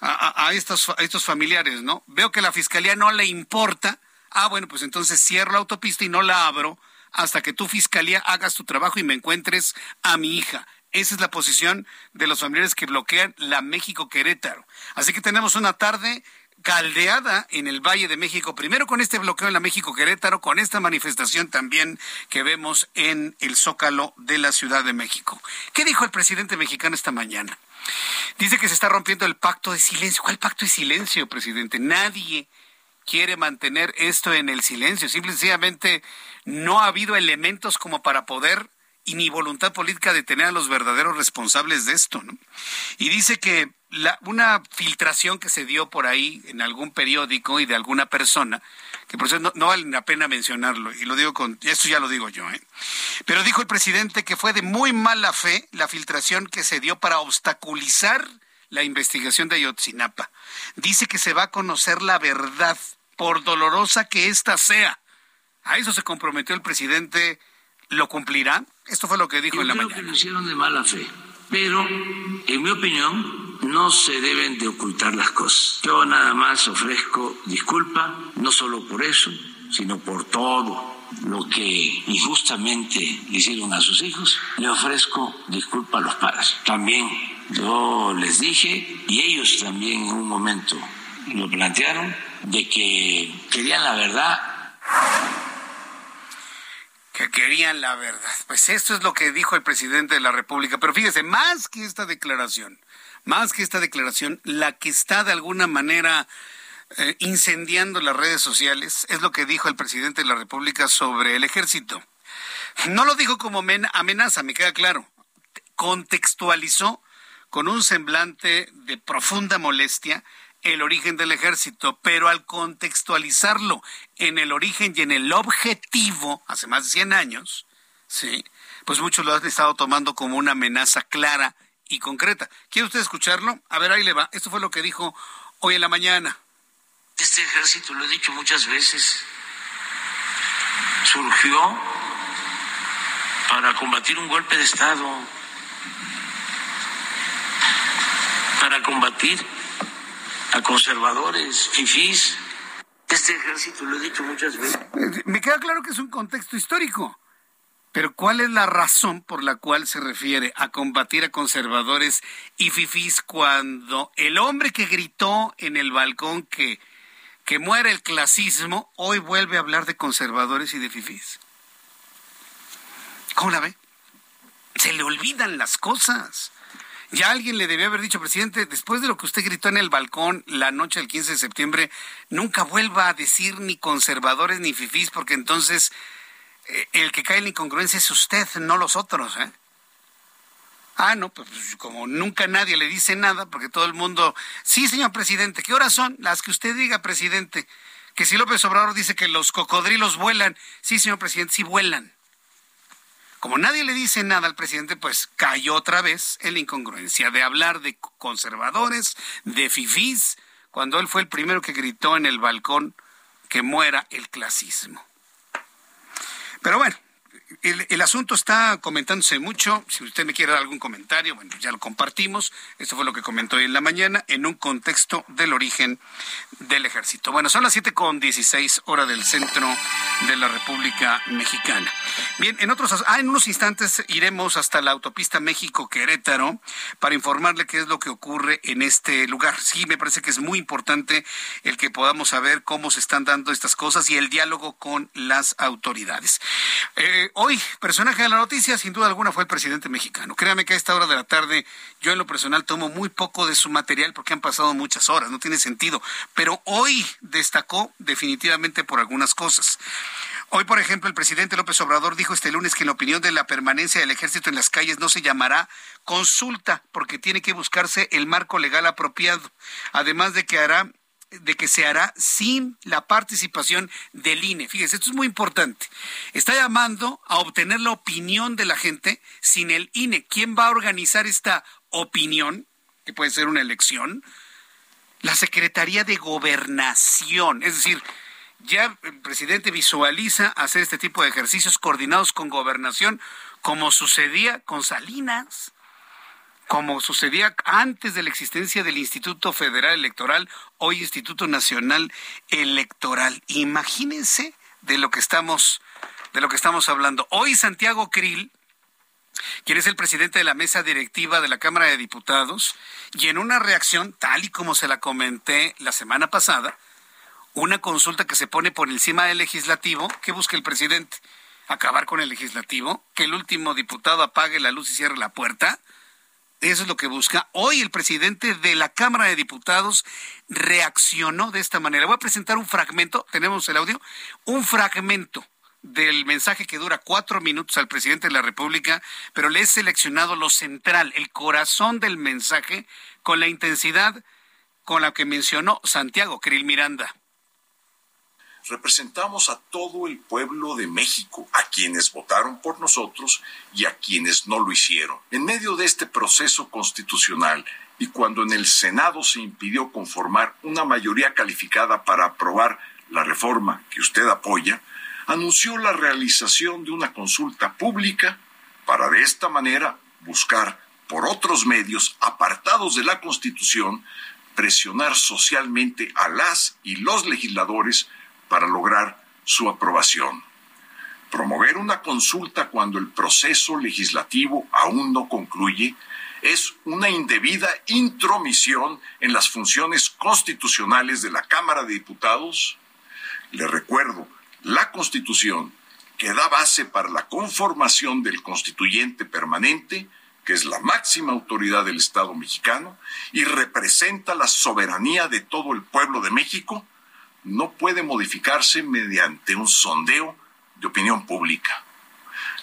a, estos, a estos familiares, ¿no? Veo que la fiscalía no le importa. Ah, bueno, pues entonces cierro la autopista y no la abro hasta que tu fiscalía hagas tu trabajo y me encuentres a mi hija. Esa es la posición de los familiares que bloquean la México Querétaro. Así que tenemos una tarde caldeada en el Valle de México, primero con este bloqueo en la México Querétaro, con esta manifestación también que vemos en el Zócalo de la Ciudad de México. ¿Qué dijo el presidente mexicano esta mañana? Dice que se está rompiendo el pacto de silencio. ¿Cuál pacto de silencio, presidente? Nadie quiere mantener esto en el silencio. Simplemente no ha habido elementos como para poder y ni voluntad política de tener a los verdaderos responsables de esto. ¿no? Y dice que la, una filtración que se dio por ahí en algún periódico y de alguna persona, que por eso no, no, vale la pena mencionarlo, y lo digo con, esto ya lo digo yo, ¿eh? pero dijo el presidente que fue de muy mala fe la filtración que se dio para obstaculizar la investigación de Ayotzinapa. Dice que se va a conocer la verdad, por dolorosa que ésta sea. A eso se comprometió el presidente. ¿Lo cumplirá? Esto fue lo que dijo Yo en la creo mañana. que lo hicieron de mala fe, pero en mi opinión no se deben de ocultar las cosas. Yo nada más ofrezco disculpa, no solo por eso, sino por todo lo que injustamente hicieron a sus hijos. Le ofrezco disculpa a los padres. También yo les dije, y ellos también en un momento lo plantearon, de que querían la verdad que querían la verdad. Pues esto es lo que dijo el presidente de la República. Pero fíjese, más que esta declaración, más que esta declaración, la que está de alguna manera eh, incendiando las redes sociales es lo que dijo el presidente de la República sobre el ejército. No lo dijo como amenaza, me queda claro. Contextualizó con un semblante de profunda molestia el origen del ejército, pero al contextualizarlo en el origen y en el objetivo, hace más de 100 años, sí, pues muchos lo han estado tomando como una amenaza clara y concreta. ¿Quiere usted escucharlo? A ver, ahí le va. Esto fue lo que dijo hoy en la mañana. Este ejército, lo he dicho muchas veces, surgió para combatir un golpe de Estado, para combatir a conservadores, fifís. Este ejército, lo he dicho muchas veces. Me queda claro que es un contexto histórico. Pero ¿cuál es la razón por la cual se refiere a combatir a conservadores y fifís cuando el hombre que gritó en el balcón que, que muere el clasismo hoy vuelve a hablar de conservadores y de fifís? ¿Cómo la ve? Se le olvidan las cosas. Ya alguien le debió haber dicho, presidente, después de lo que usted gritó en el balcón la noche del 15 de septiembre, nunca vuelva a decir ni conservadores ni fifís, porque entonces eh, el que cae en la incongruencia es usted, no los otros. ¿eh? Ah, no, pues como nunca nadie le dice nada, porque todo el mundo, sí, señor presidente, ¿qué horas son? Las que usted diga, presidente. Que si López Obrador dice que los cocodrilos vuelan, sí, señor presidente, sí vuelan. Como nadie le dice nada al presidente, pues cayó otra vez en la incongruencia de hablar de conservadores, de fifís, cuando él fue el primero que gritó en el balcón que muera el clasismo. Pero bueno, el, asunto está comentándose mucho. Si usted me quiere dar algún comentario, bueno, ya lo compartimos. Esto fue lo que comentó hoy en la mañana en un contexto del origen del ejército. Bueno, son las siete con dieciséis hora del centro de la República Mexicana. Bien, en otros, ah, en unos instantes iremos hasta la autopista México-Querétaro para informarle qué es lo que ocurre en este lugar. Sí, me parece que es muy importante el que podamos saber cómo se están dando estas cosas y el diálogo con las autoridades. Eh, hoy, personaje de la noticia, sin duda alguna, fue el presidente mexicano. Créame que a esta hora de la tarde, yo en lo personal tomo muy poco de su material porque han pasado muchas horas, no tiene sentido. Pero hoy destacó definitivamente por algunas cosas. Hoy, por ejemplo, el presidente López Obrador dijo este lunes que en la opinión de la permanencia del ejército en las calles no se llamará consulta porque tiene que buscarse el marco legal apropiado, además de que hará de que se hará sin la participación del INE. Fíjese, esto es muy importante. Está llamando a obtener la opinión de la gente sin el INE. ¿Quién va a organizar esta opinión? Que puede ser una elección. La Secretaría de Gobernación. Es decir, ya el presidente visualiza hacer este tipo de ejercicios coordinados con gobernación, como sucedía con Salinas como sucedía antes de la existencia del Instituto Federal Electoral, hoy Instituto Nacional Electoral. Imagínense de lo que estamos de lo que estamos hablando. Hoy Santiago Krill quien es el presidente de la mesa directiva de la Cámara de Diputados, y en una reacción, tal y como se la comenté la semana pasada, una consulta que se pone por encima del legislativo, ¿qué busca el presidente? ¿Acabar con el legislativo? ¿Que el último diputado apague la luz y cierre la puerta? Eso es lo que busca. Hoy el presidente de la Cámara de Diputados reaccionó de esta manera. Voy a presentar un fragmento, tenemos el audio, un fragmento del mensaje que dura cuatro minutos al presidente de la República, pero le he seleccionado lo central, el corazón del mensaje, con la intensidad con la que mencionó Santiago Krill Miranda representamos a todo el pueblo de México, a quienes votaron por nosotros y a quienes no lo hicieron. En medio de este proceso constitucional y cuando en el Senado se impidió conformar una mayoría calificada para aprobar la reforma que usted apoya, anunció la realización de una consulta pública para de esta manera buscar por otros medios apartados de la Constitución presionar socialmente a las y los legisladores para lograr su aprobación. Promover una consulta cuando el proceso legislativo aún no concluye es una indebida intromisión en las funciones constitucionales de la Cámara de Diputados. Le recuerdo, la Constitución que da base para la conformación del constituyente permanente, que es la máxima autoridad del Estado mexicano y representa la soberanía de todo el pueblo de México, no puede modificarse mediante un sondeo de opinión pública.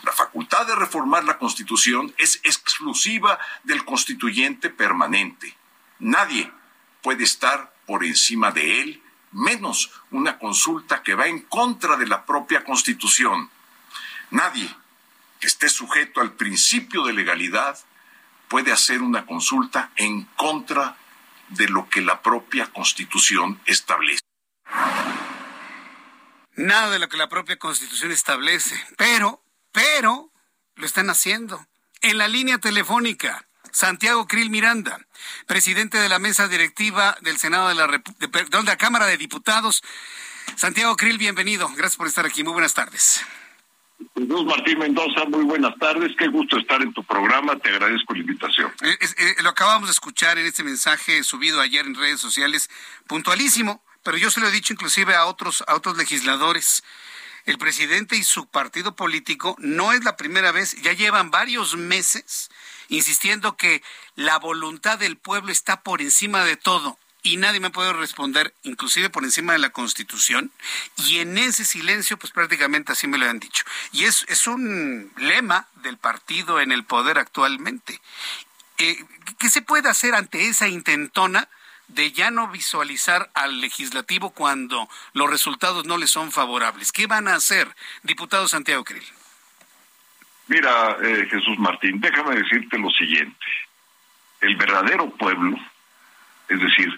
La facultad de reformar la Constitución es exclusiva del constituyente permanente. Nadie puede estar por encima de él, menos una consulta que va en contra de la propia Constitución. Nadie que esté sujeto al principio de legalidad puede hacer una consulta en contra de lo que la propia Constitución establece. Nada de lo que la propia Constitución establece, pero, pero, lo están haciendo. En la línea telefónica, Santiago Krill Miranda, presidente de la mesa directiva del Senado de la, de la Cámara de Diputados. Santiago Krill, bienvenido. Gracias por estar aquí. Muy buenas tardes. Jesús Martín Mendoza, muy buenas tardes. Qué gusto estar en tu programa. Te agradezco la invitación. Eh, eh, lo acabamos de escuchar en este mensaje subido ayer en redes sociales, puntualísimo pero yo se lo he dicho inclusive a otros, a otros legisladores. El presidente y su partido político no es la primera vez, ya llevan varios meses insistiendo que la voluntad del pueblo está por encima de todo y nadie me puede responder, inclusive por encima de la Constitución, y en ese silencio, pues prácticamente así me lo han dicho. Y es, es un lema del partido en el poder actualmente. Eh, ¿Qué se puede hacer ante esa intentona de ya no visualizar al legislativo cuando los resultados no le son favorables. ¿Qué van a hacer, diputado Santiago Krill? Mira, eh, Jesús Martín, déjame decirte lo siguiente. El verdadero pueblo, es decir,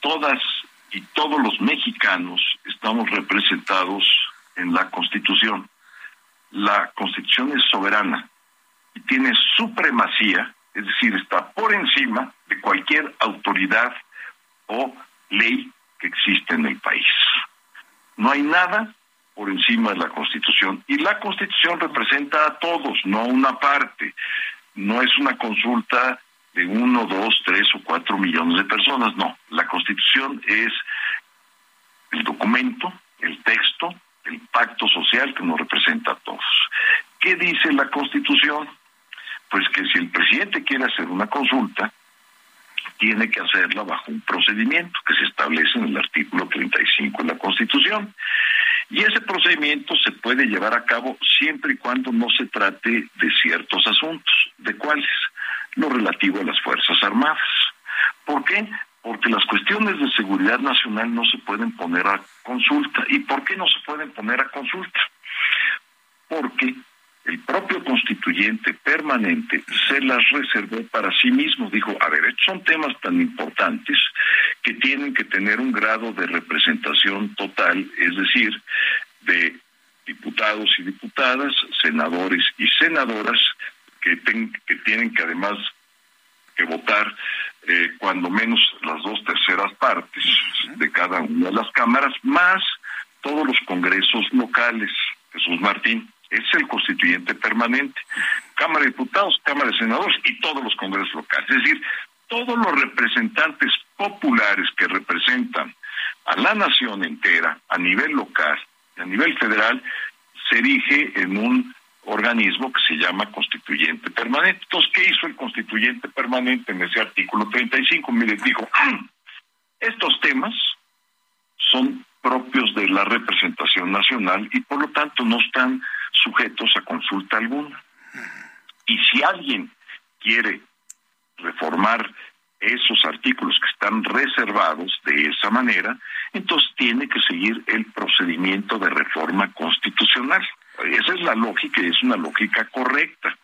todas y todos los mexicanos estamos representados en la Constitución. La Constitución es soberana y tiene supremacía, es decir, está por encima de cualquier autoridad o ley que existe en el país. No hay nada por encima de la Constitución y la Constitución representa a todos, no a una parte. No es una consulta de uno, dos, tres o cuatro millones de personas, no. La Constitución es el documento, el texto, el pacto social que nos representa a todos. ¿Qué dice la Constitución? Pues que si el presidente quiere hacer una consulta, tiene que hacerla bajo un procedimiento que se establece en el artículo 35 de la Constitución. Y ese procedimiento se puede llevar a cabo siempre y cuando no se trate de ciertos asuntos. ¿De cuáles? Lo relativo a las Fuerzas Armadas. ¿Por qué? Porque las cuestiones de seguridad nacional no se pueden poner a consulta. ¿Y por qué no se pueden poner a consulta? Porque el propio constituyente permanente se las reservó para sí mismo. Dijo, a ver, estos son temas tan importantes que tienen que tener un grado de representación total, es decir, de diputados y diputadas, senadores y senadoras, que, que tienen que además que votar eh, cuando menos las dos terceras partes de cada una de las cámaras, más todos los congresos locales. Jesús Martín es el constituyente permanente. Cámara de Diputados, Cámara de Senadores y todos los congresos locales. Es decir, todos los representantes populares que representan a la nación entera a nivel local y a nivel federal se erige en un organismo que se llama constituyente permanente. Entonces, ¿qué hizo el constituyente permanente en ese artículo 35? Mire, dijo, estos temas son propios de la representación nacional y por lo tanto no están sujetos a consulta alguna. Y si alguien quiere reformar esos artículos que están reservados de esa manera, entonces tiene que seguir el procedimiento de reforma constitucional. Esa es la lógica y es una lógica correcta.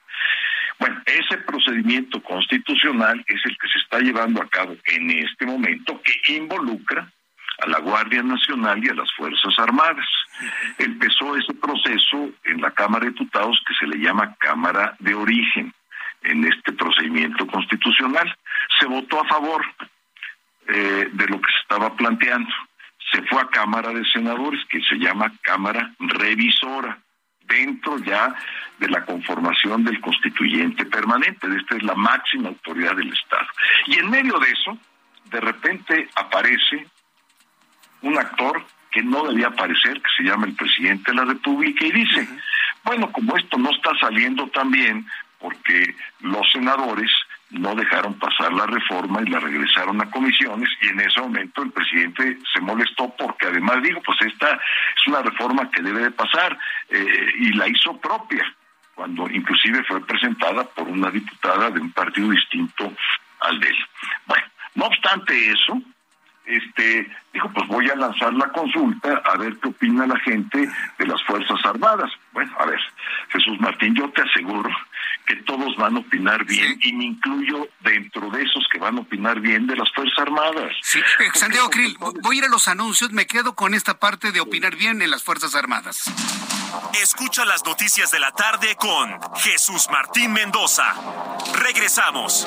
Bueno, ese procedimiento constitucional es el que se está llevando a cabo en este momento, que involucra a la Guardia Nacional y a las Fuerzas Armadas. Empezó ese proceso en la Cámara de Diputados que se le llama Cámara de Origen en este procedimiento constitucional. Se votó a favor eh, de lo que se estaba planteando. Se fue a Cámara de Senadores, que se llama Cámara Revisora, dentro ya de la conformación del constituyente permanente. Esta es la máxima autoridad del Estado. Y en medio de eso, de repente aparece un actor que no debía aparecer, que se llama el presidente de la República, y dice, bueno, como esto no está saliendo tan bien, porque los senadores no dejaron pasar la reforma y la regresaron a comisiones y en ese momento el presidente se molestó porque además dijo, pues esta es una reforma que debe de pasar eh, y la hizo propia, cuando inclusive fue presentada por una diputada de un partido distinto al de él. Bueno, no obstante eso, este, dijo, pues voy a lanzar la consulta a ver qué opina la gente de las Fuerzas Armadas. Bueno, a ver, Jesús Martín, yo te aseguro que todos van a opinar bien y me incluyo dentro de esos que van a opinar bien de las Fuerzas Armadas. Sí, eh, Santiago Krill, voy a ir a los anuncios, me quedo con esta parte de opinar bien en las Fuerzas Armadas. Escucha las noticias de la tarde con Jesús Martín Mendoza. Regresamos.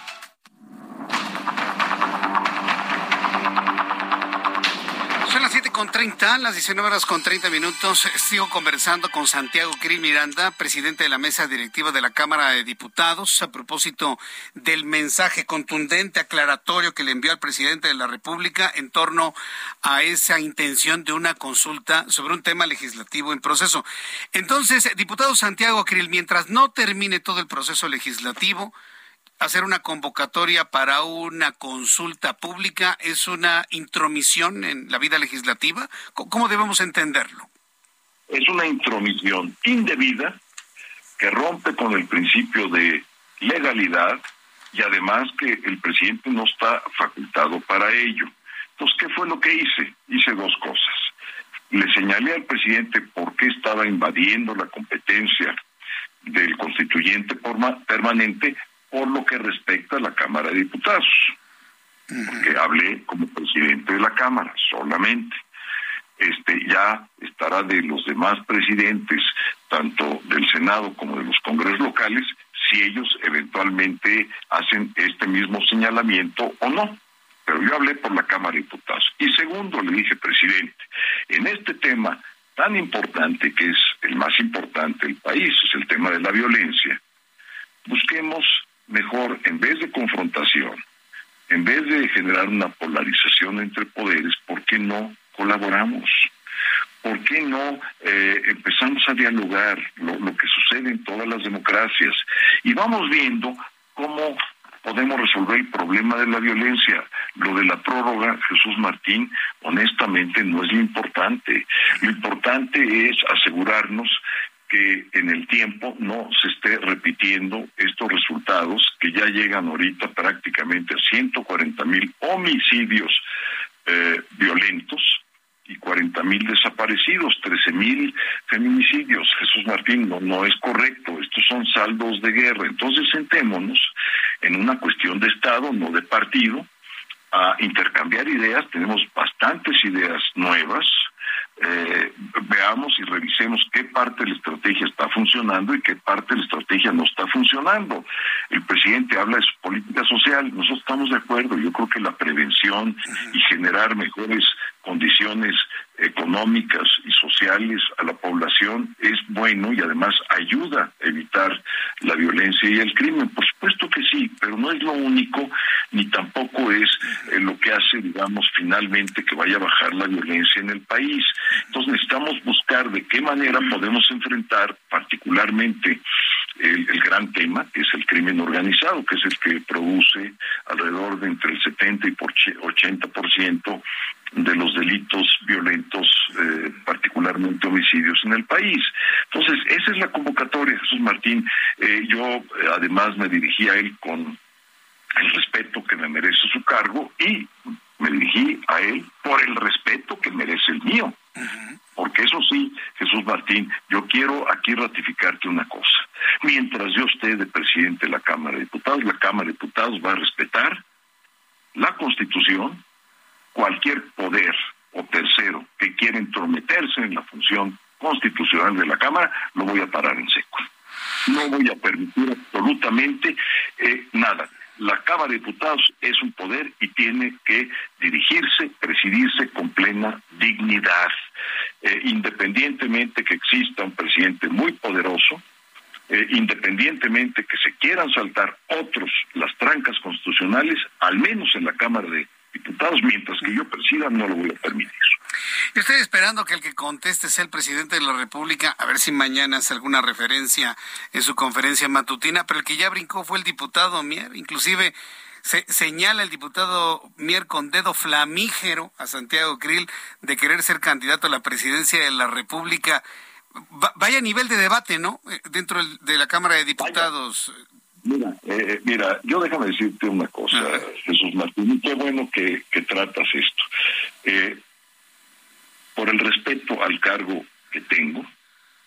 7 con 30, las 19 horas con 30 minutos. Sigo conversando con Santiago Krill Miranda, presidente de la mesa directiva de la Cámara de Diputados, a propósito del mensaje contundente, aclaratorio que le envió al presidente de la República en torno a esa intención de una consulta sobre un tema legislativo en proceso. Entonces, diputado Santiago Krill, mientras no termine todo el proceso legislativo, hacer una convocatoria para una consulta pública es una intromisión en la vida legislativa? ¿Cómo debemos entenderlo? Es una intromisión indebida que rompe con el principio de legalidad y además que el presidente no está facultado para ello. Entonces, ¿qué fue lo que hice? Hice dos cosas. Le señalé al presidente por qué estaba invadiendo la competencia del constituyente permanente por lo que respecta a la Cámara de Diputados, porque hablé como presidente de la Cámara solamente. Este ya estará de los demás presidentes, tanto del Senado como de los congresos locales, si ellos eventualmente hacen este mismo señalamiento o no. Pero yo hablé por la Cámara de Diputados. Y segundo, le dije, presidente, en este tema tan importante que es el más importante del país, es el tema de la violencia, busquemos mejor, en vez de confrontación, en vez de generar una polarización entre poderes, ¿por qué no colaboramos? ¿Por qué no eh, empezamos a dialogar lo, que sucede en todas las democracias. Y vamos viendo cómo podemos resolver el problema de la violencia. Lo de la prórroga, Jesús Martín, honestamente no es lo importante. Lo importante es asegurarnos que en el tiempo no se esté repitiendo estos resultados que ya llegan ahorita prácticamente a 140 mil homicidios eh, violentos y 40 mil desaparecidos, 13 mil feminicidios. Jesús Martín, no, no es correcto, estos son saldos de guerra. Entonces sentémonos en una cuestión de Estado, no de partido, a intercambiar ideas, tenemos bastantes ideas nuevas, eh, veamos y revisemos qué parte de la estrategia está funcionando y qué parte de la estrategia no está funcionando. El presidente habla de su política social, nosotros estamos de acuerdo, yo creo que la prevención y generar mejores condiciones económicas y sociales a la población es bueno y además ayuda a evitar la violencia y el crimen. Por supuesto que sí, pero no es lo único ni tampoco es eh, lo que hace, digamos, finalmente que vaya a bajar la violencia en el país. Entonces necesitamos buscar de qué manera podemos enfrentar particularmente el, el, gran tema, que es el crimen organizado, que es el que produce alrededor de entre el 70 y 80% de los delitos violentos, eh, particularmente homicidios en el país. Entonces, esa es la convocatoria, Jesús Martín. Eh, yo eh, además me dirigí a él con el respeto que me merece su cargo y me dirigí a él por el respeto que merece el mío. Porque eso sí, Jesús Martín, yo quiero aquí ratificarte una cosa. Mientras yo esté de presidente de la Cámara de Diputados, la Cámara de Diputados va a respetar la Constitución, cualquier poder o tercero que quiera entrometerse en la función constitucional de la Cámara, lo voy a parar en seco. No voy a permitir absolutamente eh, nada. La Cámara de Diputados es un poder y tiene que dirigirse, presidirse con plena dignidad, eh, independientemente que exista un presidente muy poderoso, eh, independientemente que se quieran saltar otros las trancas constitucionales, al menos en la Cámara de diputados, mientras que yo presida, no lo voy a permitir. estoy esperando que el que conteste sea el presidente de la República, a ver si mañana hace alguna referencia en su conferencia matutina, pero el que ya brincó fue el diputado Mier, inclusive se señala el diputado Mier con dedo flamígero a Santiago Krill de querer ser candidato a la presidencia de la República. vaya nivel de debate, ¿no? Eh, dentro de la Cámara de Diputados. Mira, eh, mira, yo déjame decirte una cosa, Jesús Martín, qué bueno que, tratas esto. Eh, por el respeto al cargo que tengo,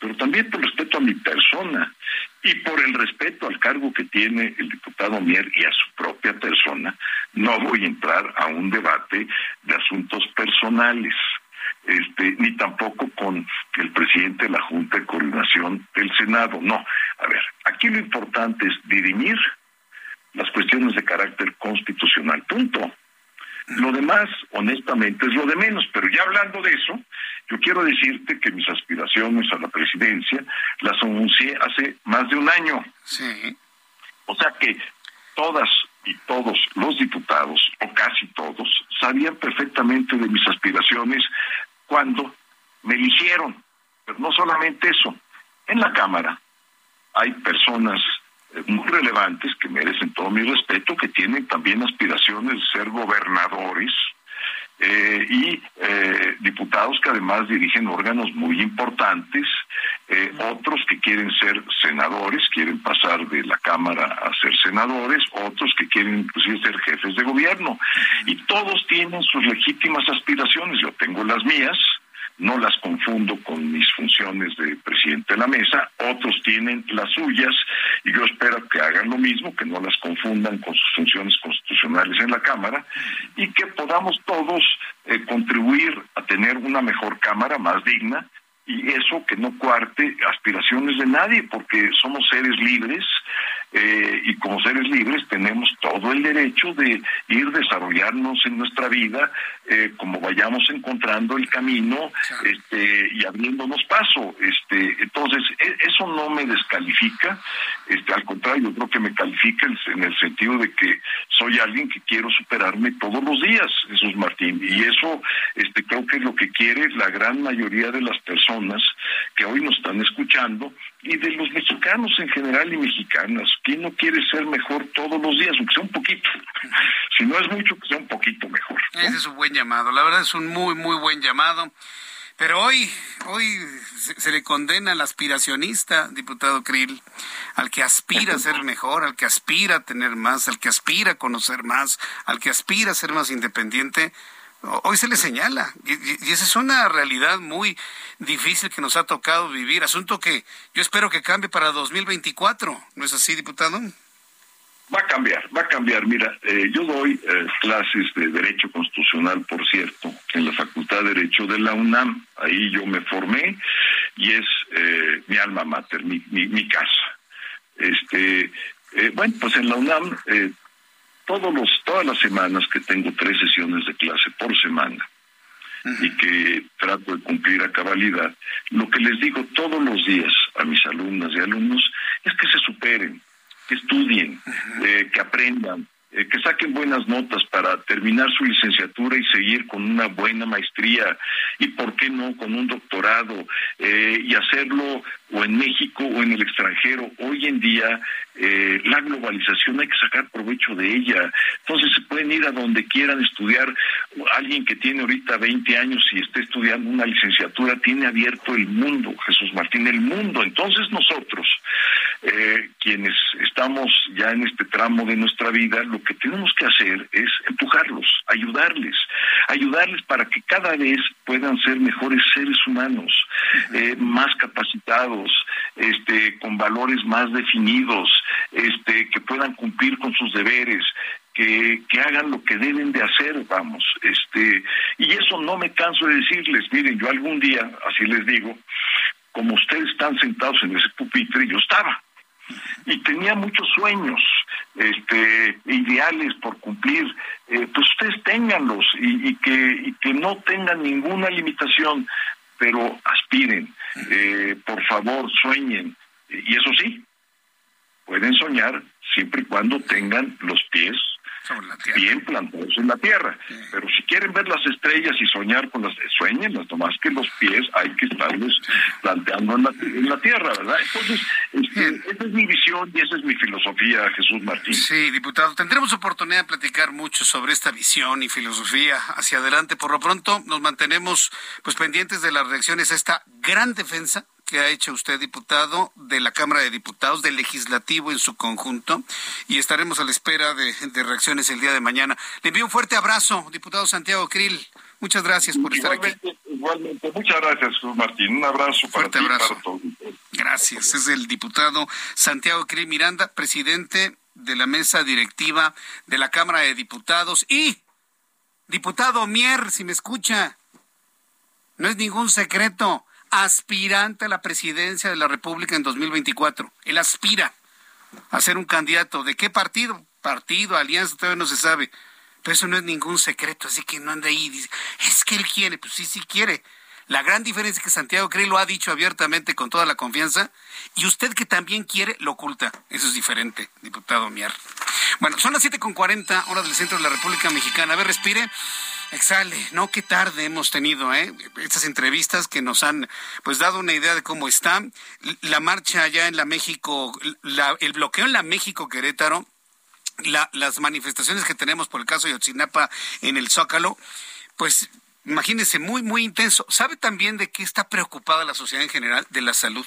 pero también por respeto a mi persona y por el respeto al cargo que tiene el diputado Mier y a su propia persona, no voy a entrar a un debate de asuntos personales este, ni tampoco con el presidente de la Junta de Coordinación del Senado. No, a ver, aquí lo importante es dirimir las cuestiones de carácter constitucional, punto. Lo demás, honestamente, es lo de menos, pero ya hablando de eso, yo quiero decirte que mis aspiraciones a la presidencia las anuncié hace más de un año. Sí. O sea que todas y todos los diputados, o casi todos, sabían perfectamente de mis aspiraciones cuando me eligieron. Pero no solamente eso, en la Cámara hay personas eh, muy relevantes que merecen todo mi respeto, que tienen también aspiraciones de ser gobernadores, eh, y eh, diputados que además dirigen órganos muy importantes, eh, otros que quieren ser senadores, quieren pasar de la Cámara a ser senadores, otros que quieren inclusive ser jefes de gobierno, y todos tienen sus legítimas aspiraciones, yo tengo las mías, no las confundo con mis funciones de presidente de la mesa, otros tienen las suyas y yo espero que hagan lo mismo, que no las confundan con sus funciones constitucionales en la Cámara y que podamos todos eh, contribuir a tener una mejor Cámara más digna y eso que no cuarte aspiraciones de nadie, porque somos seres libres eh, y como seres libres tenemos todo el derecho de ir desarrollarnos en nuestra vida eh, como vayamos encontrando el camino este, y abriéndonos paso. Este, entonces, e, eso no me descalifica, este, al contrario, yo creo que me califica en el sentido de que soy alguien que quiero superarme todos los días, Jesús Martín, y eso este, creo que es lo que quiere la gran mayoría de las personas que hoy nos están escuchando y de los mexicanos en general y mexicanas. ¿Quién no quiere ser mejor todos los días, aunque sea un poquito? Si no es mucho, que sea un poquito mejor. Ese es un buen llamado, la verdad es un muy, muy buen llamado. Pero hoy, hoy se, le condena al aspiracionista, diputado Krill, al que aspira a ser mejor, al que aspira a tener más, al que aspira a conocer más, al que aspira a ser más independiente. Hoy se le señala, y, esa es una realidad muy difícil que nos ha tocado vivir, asunto que yo espero que cambie para 2024, ¿no es así, diputado? Va a cambiar, va a cambiar. Mira, eh, yo doy eh, clases de Derecho Constitucional, por cierto, en la Facultad de Derecho de la UNAM. Ahí yo me formé y es eh, mi alma mater, mi, mi, casa. Este, bueno, pues en la UNAM, todos los, todas las semanas que tengo tres sesiones de clase por semana, y que trato de cumplir a cabalidad, lo que les digo todos los días a mis alumnas y alumnos es que se superen, que estudien, eh, que aprendan, eh, que saquen buenas notas para terminar su licenciatura y seguir con una buena maestría y, ¿por qué no?, con un doctorado eh, y hacerlo o en México o en el extranjero. Hoy en día eh, la globalización hay que sacar provecho de ella. Entonces se pueden ir a donde quieran estudiar. Alguien que tiene ahorita 20 años y esté estudiando una licenciatura tiene abierto el mundo, Jesús Martín, el mundo. Entonces nosotros, eh, quienes estamos ya en este tramo de nuestra vida, lo que tenemos que hacer es empujarlos, ayudarles, ayudarles para que cada vez puedan ser mejores seres humanos, eh, más capacitados, este, con valores más definidos, este, que puedan cumplir con sus deberes, que, que, hagan lo que deben de hacer, vamos, este, y eso no me canso de decirles, miren, yo algún día, así les digo, como ustedes están sentados en ese pupitre, yo estaba, y tenía muchos sueños, este, ideales por cumplir, eh, pues ustedes ténganlos y, y, que, y que no tengan ninguna limitación, pero aspiren, eh, por favor, sueñen, y eso sí, pueden soñar siempre y cuando tengan los pies bien plantados en la tierra. Pero si quieren ver las estrellas y soñar con las, sueñen, más que los pies hay que estarlos planteando en la, tierra, ¿verdad? Entonces, este, esa es mi visión y esa es mi filosofía, Jesús Martín. Sí, diputado, tendremos oportunidad de platicar mucho sobre esta visión y filosofía hacia adelante. Por lo pronto, nos mantenemos pues pendientes de las reacciones a esta gran defensa que ha hecho usted, diputado, de la Cámara de Diputados, del Legislativo en su conjunto, y estaremos a la espera de, reacciones el día de mañana. Le envío un fuerte abrazo, diputado Santiago Krill. Muchas gracias por estar aquí. Igualmente, muchas gracias, Martín. Un abrazo para fuerte abrazo. Gracias. Es el diputado Santiago Krill Miranda, presidente de la mesa directiva de la Cámara de Diputados y diputado Mier, si me escucha. No es ningún secreto aspirante a la presidencia de la República en 2024. Él aspira a ser un candidato. ¿De qué partido? Partido, alianza, todavía no se sabe. Pero eso no es ningún secreto, así que no anda ahí dice, es que él quiere, pues sí, sí quiere. La gran diferencia es que Santiago Crey lo ha dicho abiertamente con toda la confianza y usted que también quiere lo oculta. Eso es diferente, diputado Miar. Bueno, son las 7.40 horas del centro de la República Mexicana. A ver, respire. Exhale, no, qué tarde hemos tenido ¿eh? estas entrevistas que nos han pues dado una idea de cómo está la marcha allá en la México, el bloqueo en la México Querétaro, las manifestaciones que tenemos por el caso de Yotzinapa en el Zócalo, pues imagínense, muy, muy intenso. ¿Sabe también de qué está preocupada la sociedad en general? De la salud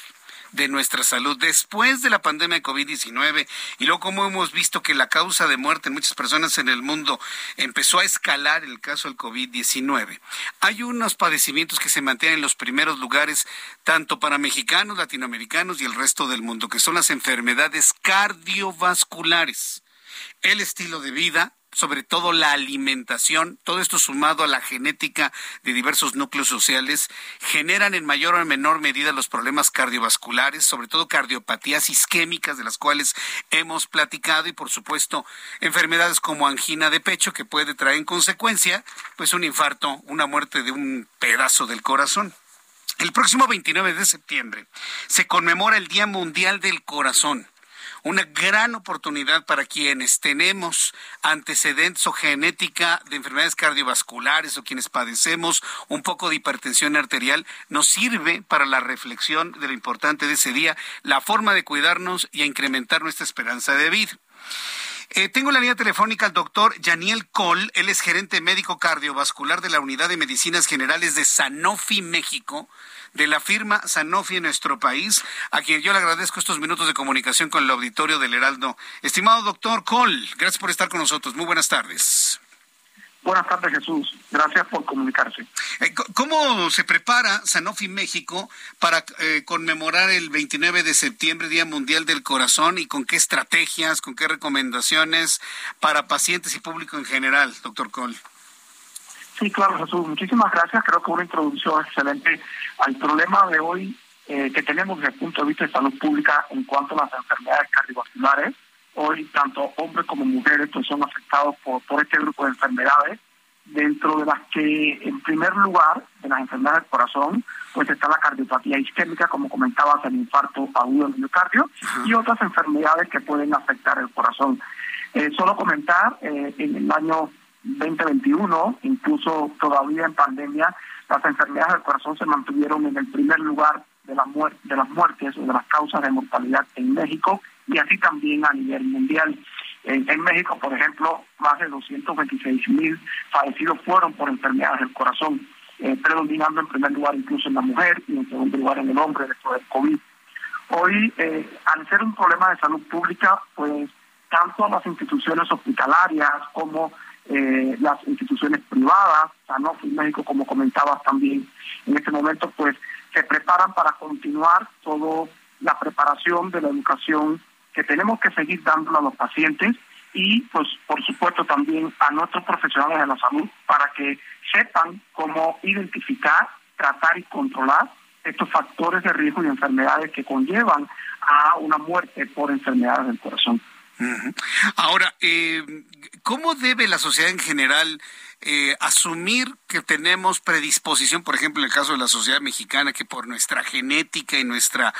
de nuestra salud después de la pandemia de COVID-19 y luego como hemos visto que la causa de muerte en muchas personas en el mundo empezó a escalar el caso del COVID-19. Hay unos padecimientos que se mantienen en los primeros lugares tanto para mexicanos, latinoamericanos y el resto del mundo, que son las enfermedades cardiovasculares, el estilo de vida, sobre todo la alimentación, todo esto sumado a la genética de diversos núcleos sociales, generan en mayor o menor medida los problemas cardiovasculares, sobre todo cardiopatías isquémicas de las cuales hemos platicado y por supuesto enfermedades como angina de pecho que puede traer en consecuencia pues un infarto, una muerte de un pedazo del corazón. El próximo 29 de septiembre se conmemora el Día Mundial del Corazón una gran oportunidad para quienes tenemos antecedentes o genética de enfermedades cardiovasculares o quienes padecemos un poco de hipertensión arterial, nos sirve para la reflexión de lo importante de ese día, la forma de cuidarnos y a incrementar nuestra esperanza de vida. Eh, tengo la línea telefónica al doctor Janiel Col, él es gerente médico cardiovascular de la Unidad de Medicinas Generales de Sanofi, México, de la firma Sanofi en nuestro país, a quien yo le agradezco estos minutos de comunicación con el auditorio del Heraldo. Estimado doctor Col, gracias por estar con nosotros. Muy buenas tardes. Buenas tardes, Jesús. Gracias por comunicarse. Eh, ¿Cómo se prepara Sanofi México para eh, conmemorar el 29 de septiembre, Día Mundial del Corazón, y con qué estrategias, con qué recomendaciones para pacientes y público en general, doctor Cole? Sí, claro, Jesús. Muchísimas gracias. Creo que una introducción excelente al problema de hoy eh, que tenemos desde el punto de vista de salud pública en cuanto a las enfermedades cardiovasculares hoy tanto hombres como mujeres pues son afectados por, por este grupo de enfermedades, dentro de las que en primer lugar de las enfermedades del corazón pues está la cardiopatía isquémica, como comentabas, el infarto agudo del miocardio, y otras enfermedades que pueden afectar el corazón. Eh, solo comentar, eh, en el año 2021, incluso todavía en pandemia, las enfermedades del corazón se mantuvieron en el primer lugar de, la de las muertes o de las causas de mortalidad en México y así también a nivel mundial. En, México, por ejemplo, más de 226 mil fallecidos fueron por enfermedades del corazón, eh, predominando en primer lugar incluso en la mujer y en segundo lugar en el hombre después del COVID. Hoy, eh, al ser un problema de salud pública, pues tanto las instituciones hospitalarias como eh, las instituciones privadas, Sanofi México, como comentabas también en este momento, pues se preparan para continuar toda la preparación de la educación que tenemos que seguir dándolo a los pacientes y, pues, por supuesto, también a nuestros profesionales de la salud para que sepan cómo identificar, tratar y controlar estos factores de riesgo y enfermedades que conllevan a una muerte por enfermedades del corazón. Ahora, eh, ¿cómo debe la sociedad en general eh, asumir que tenemos predisposición, por ejemplo, en el caso de la sociedad mexicana, que por nuestra genética y nuestra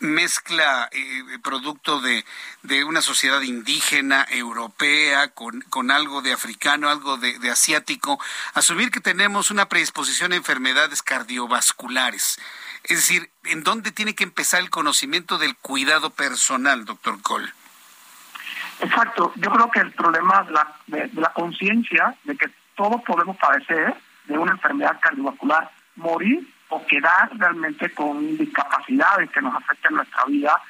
mezcla eh, producto de, de, una sociedad indígena, europea, con, con algo de africano, algo de, de asiático, asumir que tenemos una predisposición a enfermedades cardiovasculares? Es decir, ¿en dónde tiene que empezar el conocimiento del cuidado personal, doctor Cole? Exacto, yo creo que el problema de la, de, conciencia de que todos podemos padecer de una enfermedad cardiovascular, morir o quedar realmente con discapacidades que nos afecten nuestra vida,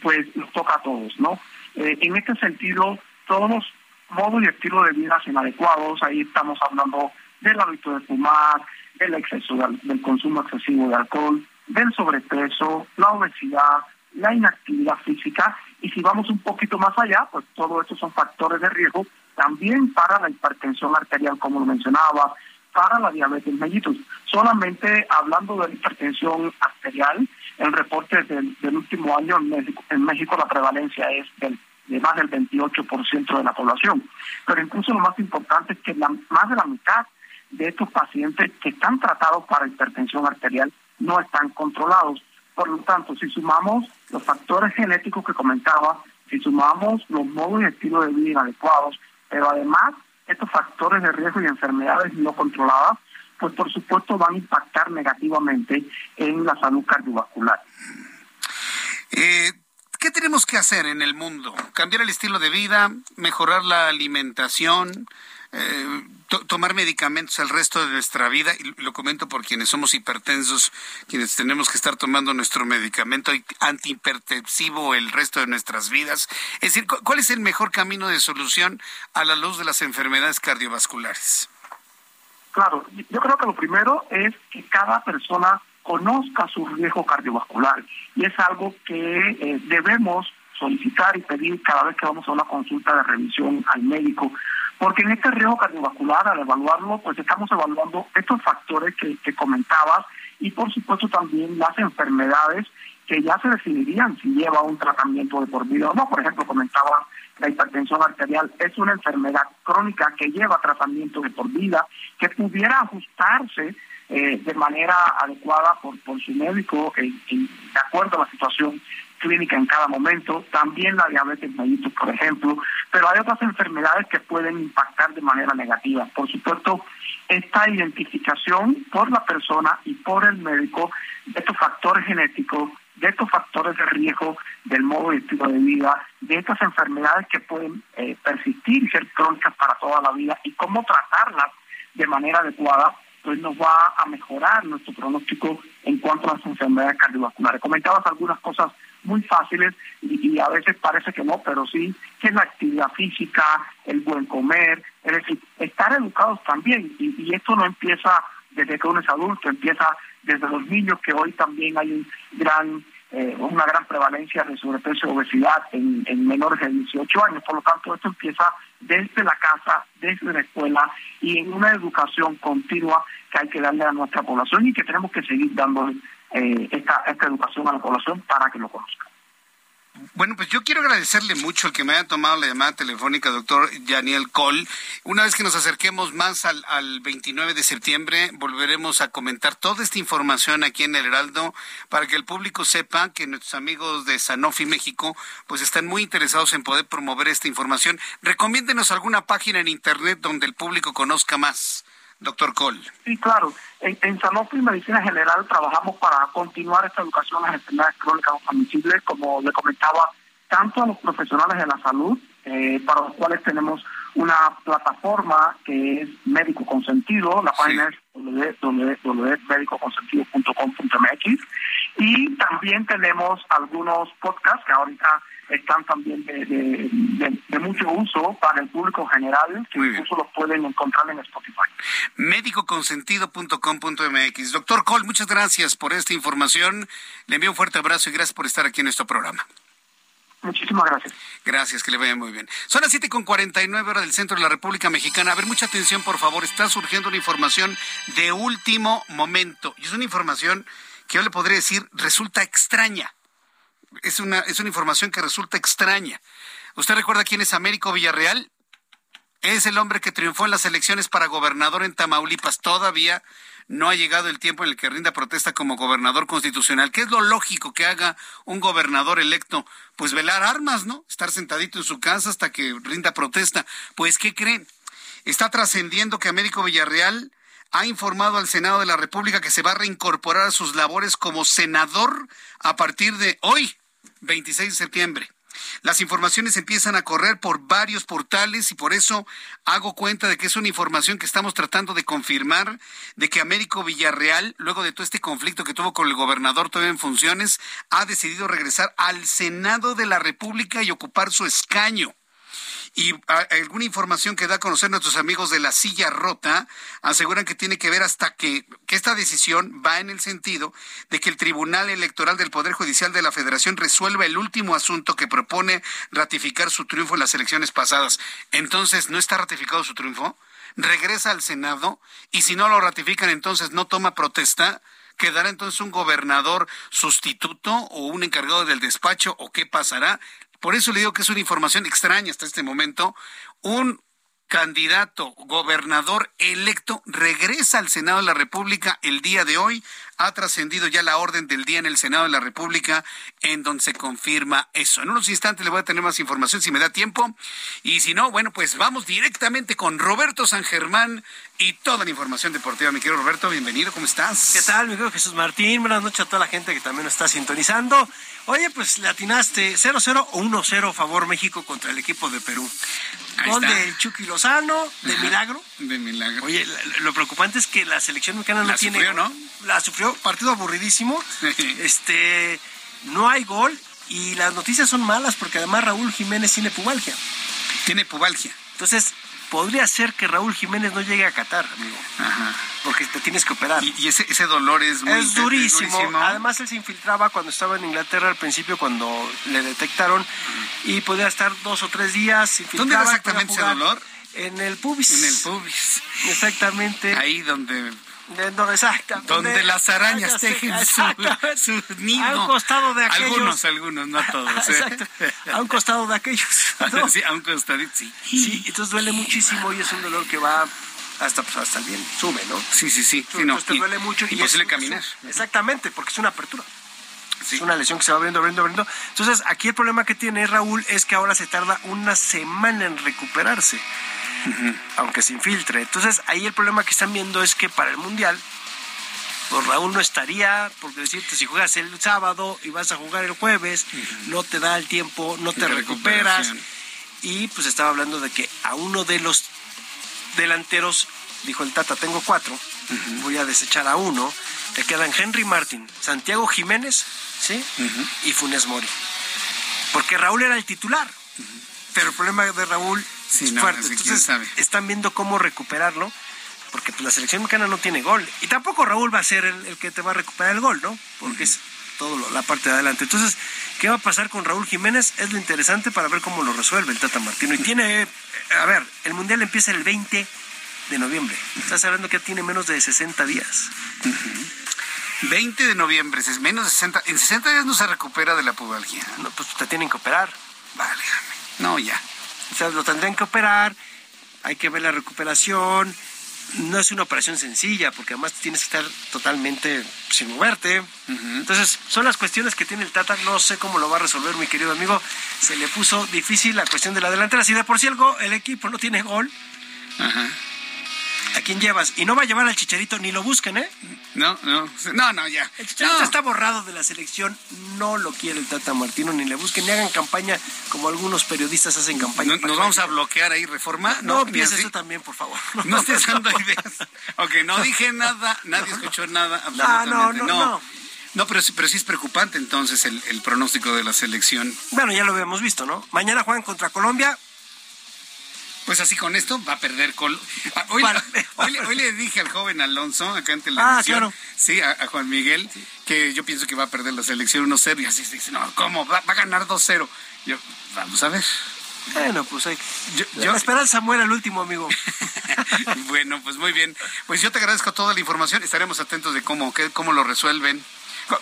pues nos toca a todos, ¿no? Eh, en este sentido, todos los modos y estilos de vida inadecuados, ahí estamos hablando del hábito de fumar, del exceso del consumo excesivo de alcohol, del sobrepeso, la obesidad, la inactividad física y si vamos un poquito más allá, pues todo estos son factores de riesgo también para la hipertensión arterial, como lo mencionaba, para la diabetes mellitus. Solamente hablando de la hipertensión arterial, el reporte del, último año en México, en México la prevalencia es de más del 28% de la población. Pero incluso lo más importante es que más de la mitad de estos pacientes que están tratados para hipertensión arterial no están controlados. Por lo tanto, si sumamos los factores genéticos que comentaba, si sumamos los modos y estilos de vida inadecuados, pero además estos factores de riesgo y enfermedades no controladas, pues por supuesto van a impactar negativamente en la salud cardiovascular. Eh, ¿Qué tenemos que hacer en el mundo? ¿Cambiar el estilo de vida? ¿Mejorar la alimentación? Eh, tomar medicamentos el resto de nuestra vida, y lo comento por quienes somos hipertensos, quienes tenemos que estar tomando nuestro medicamento antihipertensivo el resto de nuestras vidas. Es decir, ¿cuál es el mejor camino de solución a la luz de las enfermedades cardiovasculares? Claro, yo creo que lo primero es que cada persona conozca su riesgo cardiovascular y es algo que eh, debemos solicitar y pedir cada vez que vamos a una consulta de revisión al médico porque en este riesgo cardiovascular, al evaluarlo, pues estamos evaluando estos factores que, comentabas y por supuesto también las enfermedades que ya se definirían si lleva un tratamiento de por vida o no. Por ejemplo, comentaba la hipertensión arterial, es una enfermedad crónica que lleva tratamiento de por vida, que pudiera ajustarse eh, de manera adecuada por su médico de acuerdo a la situación clínica en cada momento, también la diabetes mellitus, por ejemplo, pero hay otras enfermedades que pueden impactar de manera negativa. Por supuesto, esta identificación por la persona y por el médico de estos factores genéticos, de estos factores de riesgo del modo de estilo de vida, de estas enfermedades que pueden eh, persistir y ser crónicas para toda la vida y cómo tratarlas de manera adecuada, pues nos va a mejorar nuestro pronóstico en cuanto a las enfermedades cardiovasculares. Comentabas algunas cosas muy fáciles y, a veces parece que no, pero sí, que es la actividad física, el buen comer, es decir, estar educados también. Y, esto no empieza desde que uno es adulto, empieza desde los niños, que hoy también hay un gran eh, una gran prevalencia de sobrepeso y obesidad en, en, menores de 18 años. Por lo tanto, esto empieza desde la casa, desde la escuela y en una educación continua que hay que darle a nuestra población y que tenemos que seguir dándole eh, esta, esta educación a la población para que lo conozcan. Bueno, pues yo quiero agradecerle mucho el que me haya tomado la llamada telefónica, doctor Daniel Cole. Una vez que nos acerquemos más al, al 29 de septiembre, volveremos a comentar toda esta información aquí en el Heraldo para que el público sepa que nuestros amigos de Sanofi México pues están muy interesados en poder promover esta información. Recomiéndenos alguna página en Internet donde el público conozca más doctor Cole. Sí, claro. En, en, Sanofi Medicina General trabajamos para continuar esta educación a las enfermedades crónicas transmisibles, como le comentaba, tanto a los profesionales de la salud, eh, para los cuales tenemos una plataforma que es médico consentido, la página es www.medicoconsentido.com.mx y también tenemos algunos podcasts que ahorita están también de, mucho uso para el público general, que incluso los pueden encontrar en Spotify. Médicoconsentido.com.mx. Doctor Cole, muchas gracias por esta información. Le envío un fuerte abrazo y gracias por estar aquí en nuestro programa. Muchísimas gracias. Gracias, que le vaya muy bien. Son las siete con 49 horas del centro de la República Mexicana. A ver, mucha atención, por favor. Está surgiendo una información de último momento. Y es una información que yo le podría decir resulta extraña es una, es una información que resulta extraña. ¿Usted recuerda quién es Américo Villarreal? Es el hombre que triunfó en las elecciones para gobernador en Tamaulipas. Todavía no ha llegado el tiempo en el que rinda protesta como gobernador constitucional. ¿Qué es lo lógico que haga un gobernador electo? Pues velar armas, ¿no? Estar sentadito en su casa hasta que rinda protesta. Pues, ¿qué creen? Está trascendiendo que Américo Villarreal ha informado al Senado de la República que se va a reincorporar a sus labores como senador a partir de hoy. 26 de septiembre. Las informaciones empiezan a correr por varios portales y por eso hago cuenta de que es una información que estamos tratando de confirmar, de que Américo Villarreal, luego de todo este conflicto que tuvo con el gobernador todavía en funciones, ha decidido regresar al Senado de la República y ocupar su escaño. Y ah, alguna información que da a conocer nuestros amigos de la silla rota aseguran que tiene que ver hasta que, que esta decisión va en el sentido de que el Tribunal Electoral del Poder Judicial de la Federación resuelva el último asunto que propone ratificar su triunfo en las elecciones pasadas. Entonces, ¿no está ratificado su triunfo? Regresa al Senado y si no lo ratifican, entonces no toma protesta. ¿Quedará entonces un gobernador sustituto o un encargado del despacho o qué pasará? Por eso le digo que es una información extraña hasta este momento. Un candidato gobernador electo regresa al Senado de la República el día de hoy. Ha trascendido ya la orden del día en el Senado de la República en donde se confirma eso. En unos instantes le voy a tener más información si me da tiempo. Y si no, bueno, pues vamos directamente con Roberto San Germán y toda la información deportiva. Mi querido Roberto, bienvenido, ¿cómo estás? ¿Qué tal, mi querido Jesús Martín? Buenas noches a toda la gente que también nos está sintonizando. Oye, pues le atinaste 0-0 o 1-0 favor México contra el equipo de Perú. Gol de Chucky Lozano, de milagro. De milagro. Oye, lo preocupante es que la selección mexicana no la tiene. Sufrió, ¿no? La sufrió, partido aburridísimo. este, no hay gol y las noticias son malas porque además Raúl Jiménez tiene pubalgia. Tiene pubalgia. Entonces, podría ser que Raúl Jiménez no llegue a Qatar, amigo. Ajá. Porque te tienes que operar. Y, ese, ese dolor es muy es durísimo. Además, él se infiltraba cuando estaba en Inglaterra al principio, cuando le detectaron, y podía estar dos o tres días. ¿Dónde era exactamente ese dolor? En el pubis. En el pubis. Exactamente. Ahí donde no, donde, las arañas tejen su, nido. A un costado de aquellos. Algunos, algunos, no todos. ¿eh? Exacto. A un costado de aquellos. Sí, a un costadito, sí. Sí, entonces duele muchísimo y es un dolor que va hasta, pues, hasta bien, sube, ¿no? Sí, sí, sí. Entonces te duele mucho. Imposible caminar. exactamente, porque es una apertura. Es una lesión que se va abriendo, abriendo, abriendo. Entonces, aquí el problema que tiene Raúl es que ahora se tarda una semana en recuperarse, aunque se infiltre. Entonces, ahí el problema que están viendo es que para el Mundial, pues Raúl no estaría, porque decirte, si juegas el sábado y vas a jugar el jueves, no te da el tiempo, no te recuperas. Y pues estaba hablando de que a uno de los delanteros, dijo el Tata, tengo cuatro, voy a desechar a uno, te quedan Henry Martin, Santiago Jiménez, ¿sí? Y Funes Mori. Porque Raúl era el titular, pero el problema de Raúl es fuerte. Entonces están viendo cómo recuperarlo, porque pues, la selección mexicana no tiene gol. Y tampoco Raúl va a ser el, que te va a recuperar el gol, ¿no? Porque es todo la parte de adelante. Entonces, ¿qué va a pasar con Raúl Jiménez? Es lo interesante para ver cómo lo resuelve el Tata Martino. Y tiene, a ver, el Mundial empieza el 20 de noviembre. Estás hablando que tiene menos de 60 días. 20 de noviembre, es menos de 60. En 60 días no se recupera de la pubalgia. No, pues te tienen que operar. Vale, no, ya. O sea, lo tendrían que operar, hay que ver la recuperación. No es una operación sencilla, porque además tienes que estar totalmente sin moverte. Entonces, son las cuestiones que tiene el Tata. No sé cómo lo va a resolver, mi querido amigo. Se le puso difícil la cuestión de la delantera. Si de por sí el, el equipo no tiene gol, Ajá. ¿A quién llevas? Y no va a llevar al Chicharito, ni lo busquen, ¿eh? No, no, no, no, ya. El Chicharito está borrado de la selección, no lo quiere el Tata Martino, ni le busquen, ni hagan campaña como algunos periodistas hacen campaña. ¿Nos vamos a bloquear ahí, reforma? No, no eso también, por favor. No, estés dando ideas. ok, no dije nada, nadie escuchó nada, absolutamente. No, no, no. no. pero, pero sí es preocupante entonces el, el pronóstico de la selección. Bueno, ya lo habíamos visto, ¿no? Mañana juegan contra Colombia, pues así con esto va a perder Col ah, hoy, hoy, le dije al joven Alonso acá en ah, televisión, ah, claro. sí, a, Juan Miguel, que yo pienso que va a perder la selección 1-0 y así se dice, no, ¿cómo? Va, a ganar 2-0. Yo, vamos a ver. Bueno, pues hay. Yo, yo... La esperanza muere el último, amigo. bueno, pues muy bien. Pues yo te agradezco toda la información. Estaremos atentos de cómo, qué, cómo lo resuelven.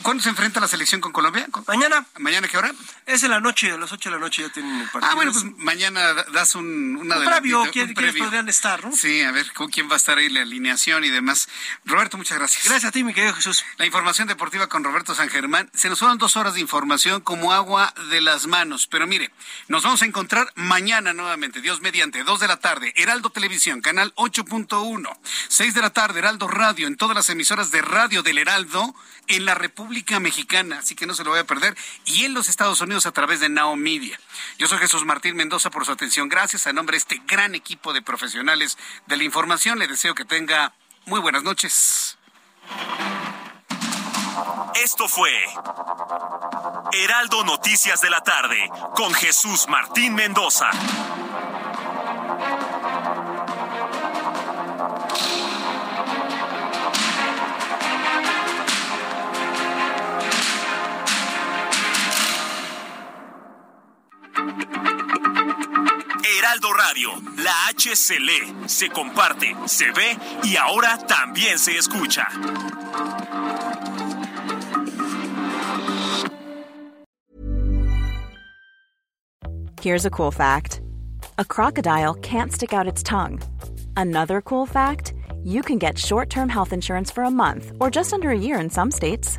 ¿Cuándo se enfrenta la selección con Colombia? Mañana. ¿Mañana qué hora? Es en la noche, a las 8 de la noche ya tienen el partido. Ah, bueno, pues mañana das un, una un previo, ¿quién, ¿quiénes podrían estar, no? Sí, a ver, ¿con quién va a estar ahí la alineación y demás? Roberto, muchas gracias. Gracias a ti, mi querido Jesús. La información deportiva con Roberto San Germán. Se nos fueron dos horas de información como agua de las manos. Pero mire, nos vamos a encontrar mañana nuevamente, Dios mediante, 2 de la tarde, Heraldo Televisión, canal 8.1, 6 de la tarde, Heraldo Radio, en todas las emisoras de radio del Heraldo, en la República Mexicana, así que no se lo voy a perder, y en los Estados Unidos a través de Now Media. Yo soy Jesús Martín Mendoza por su atención. Gracias a nombre de este gran equipo de profesionales de la información. Le deseo que tenga muy buenas noches. Esto fue Heraldo Noticias de la tarde con Jesús Martín Mendoza. Heraldo Radio, la H se lee, se comparte, se ve y ahora también se escucha. Here's a cool fact. A crocodile can't stick out its tongue. Another cool fact, you can get short-term health insurance for a month or just under a year in some states.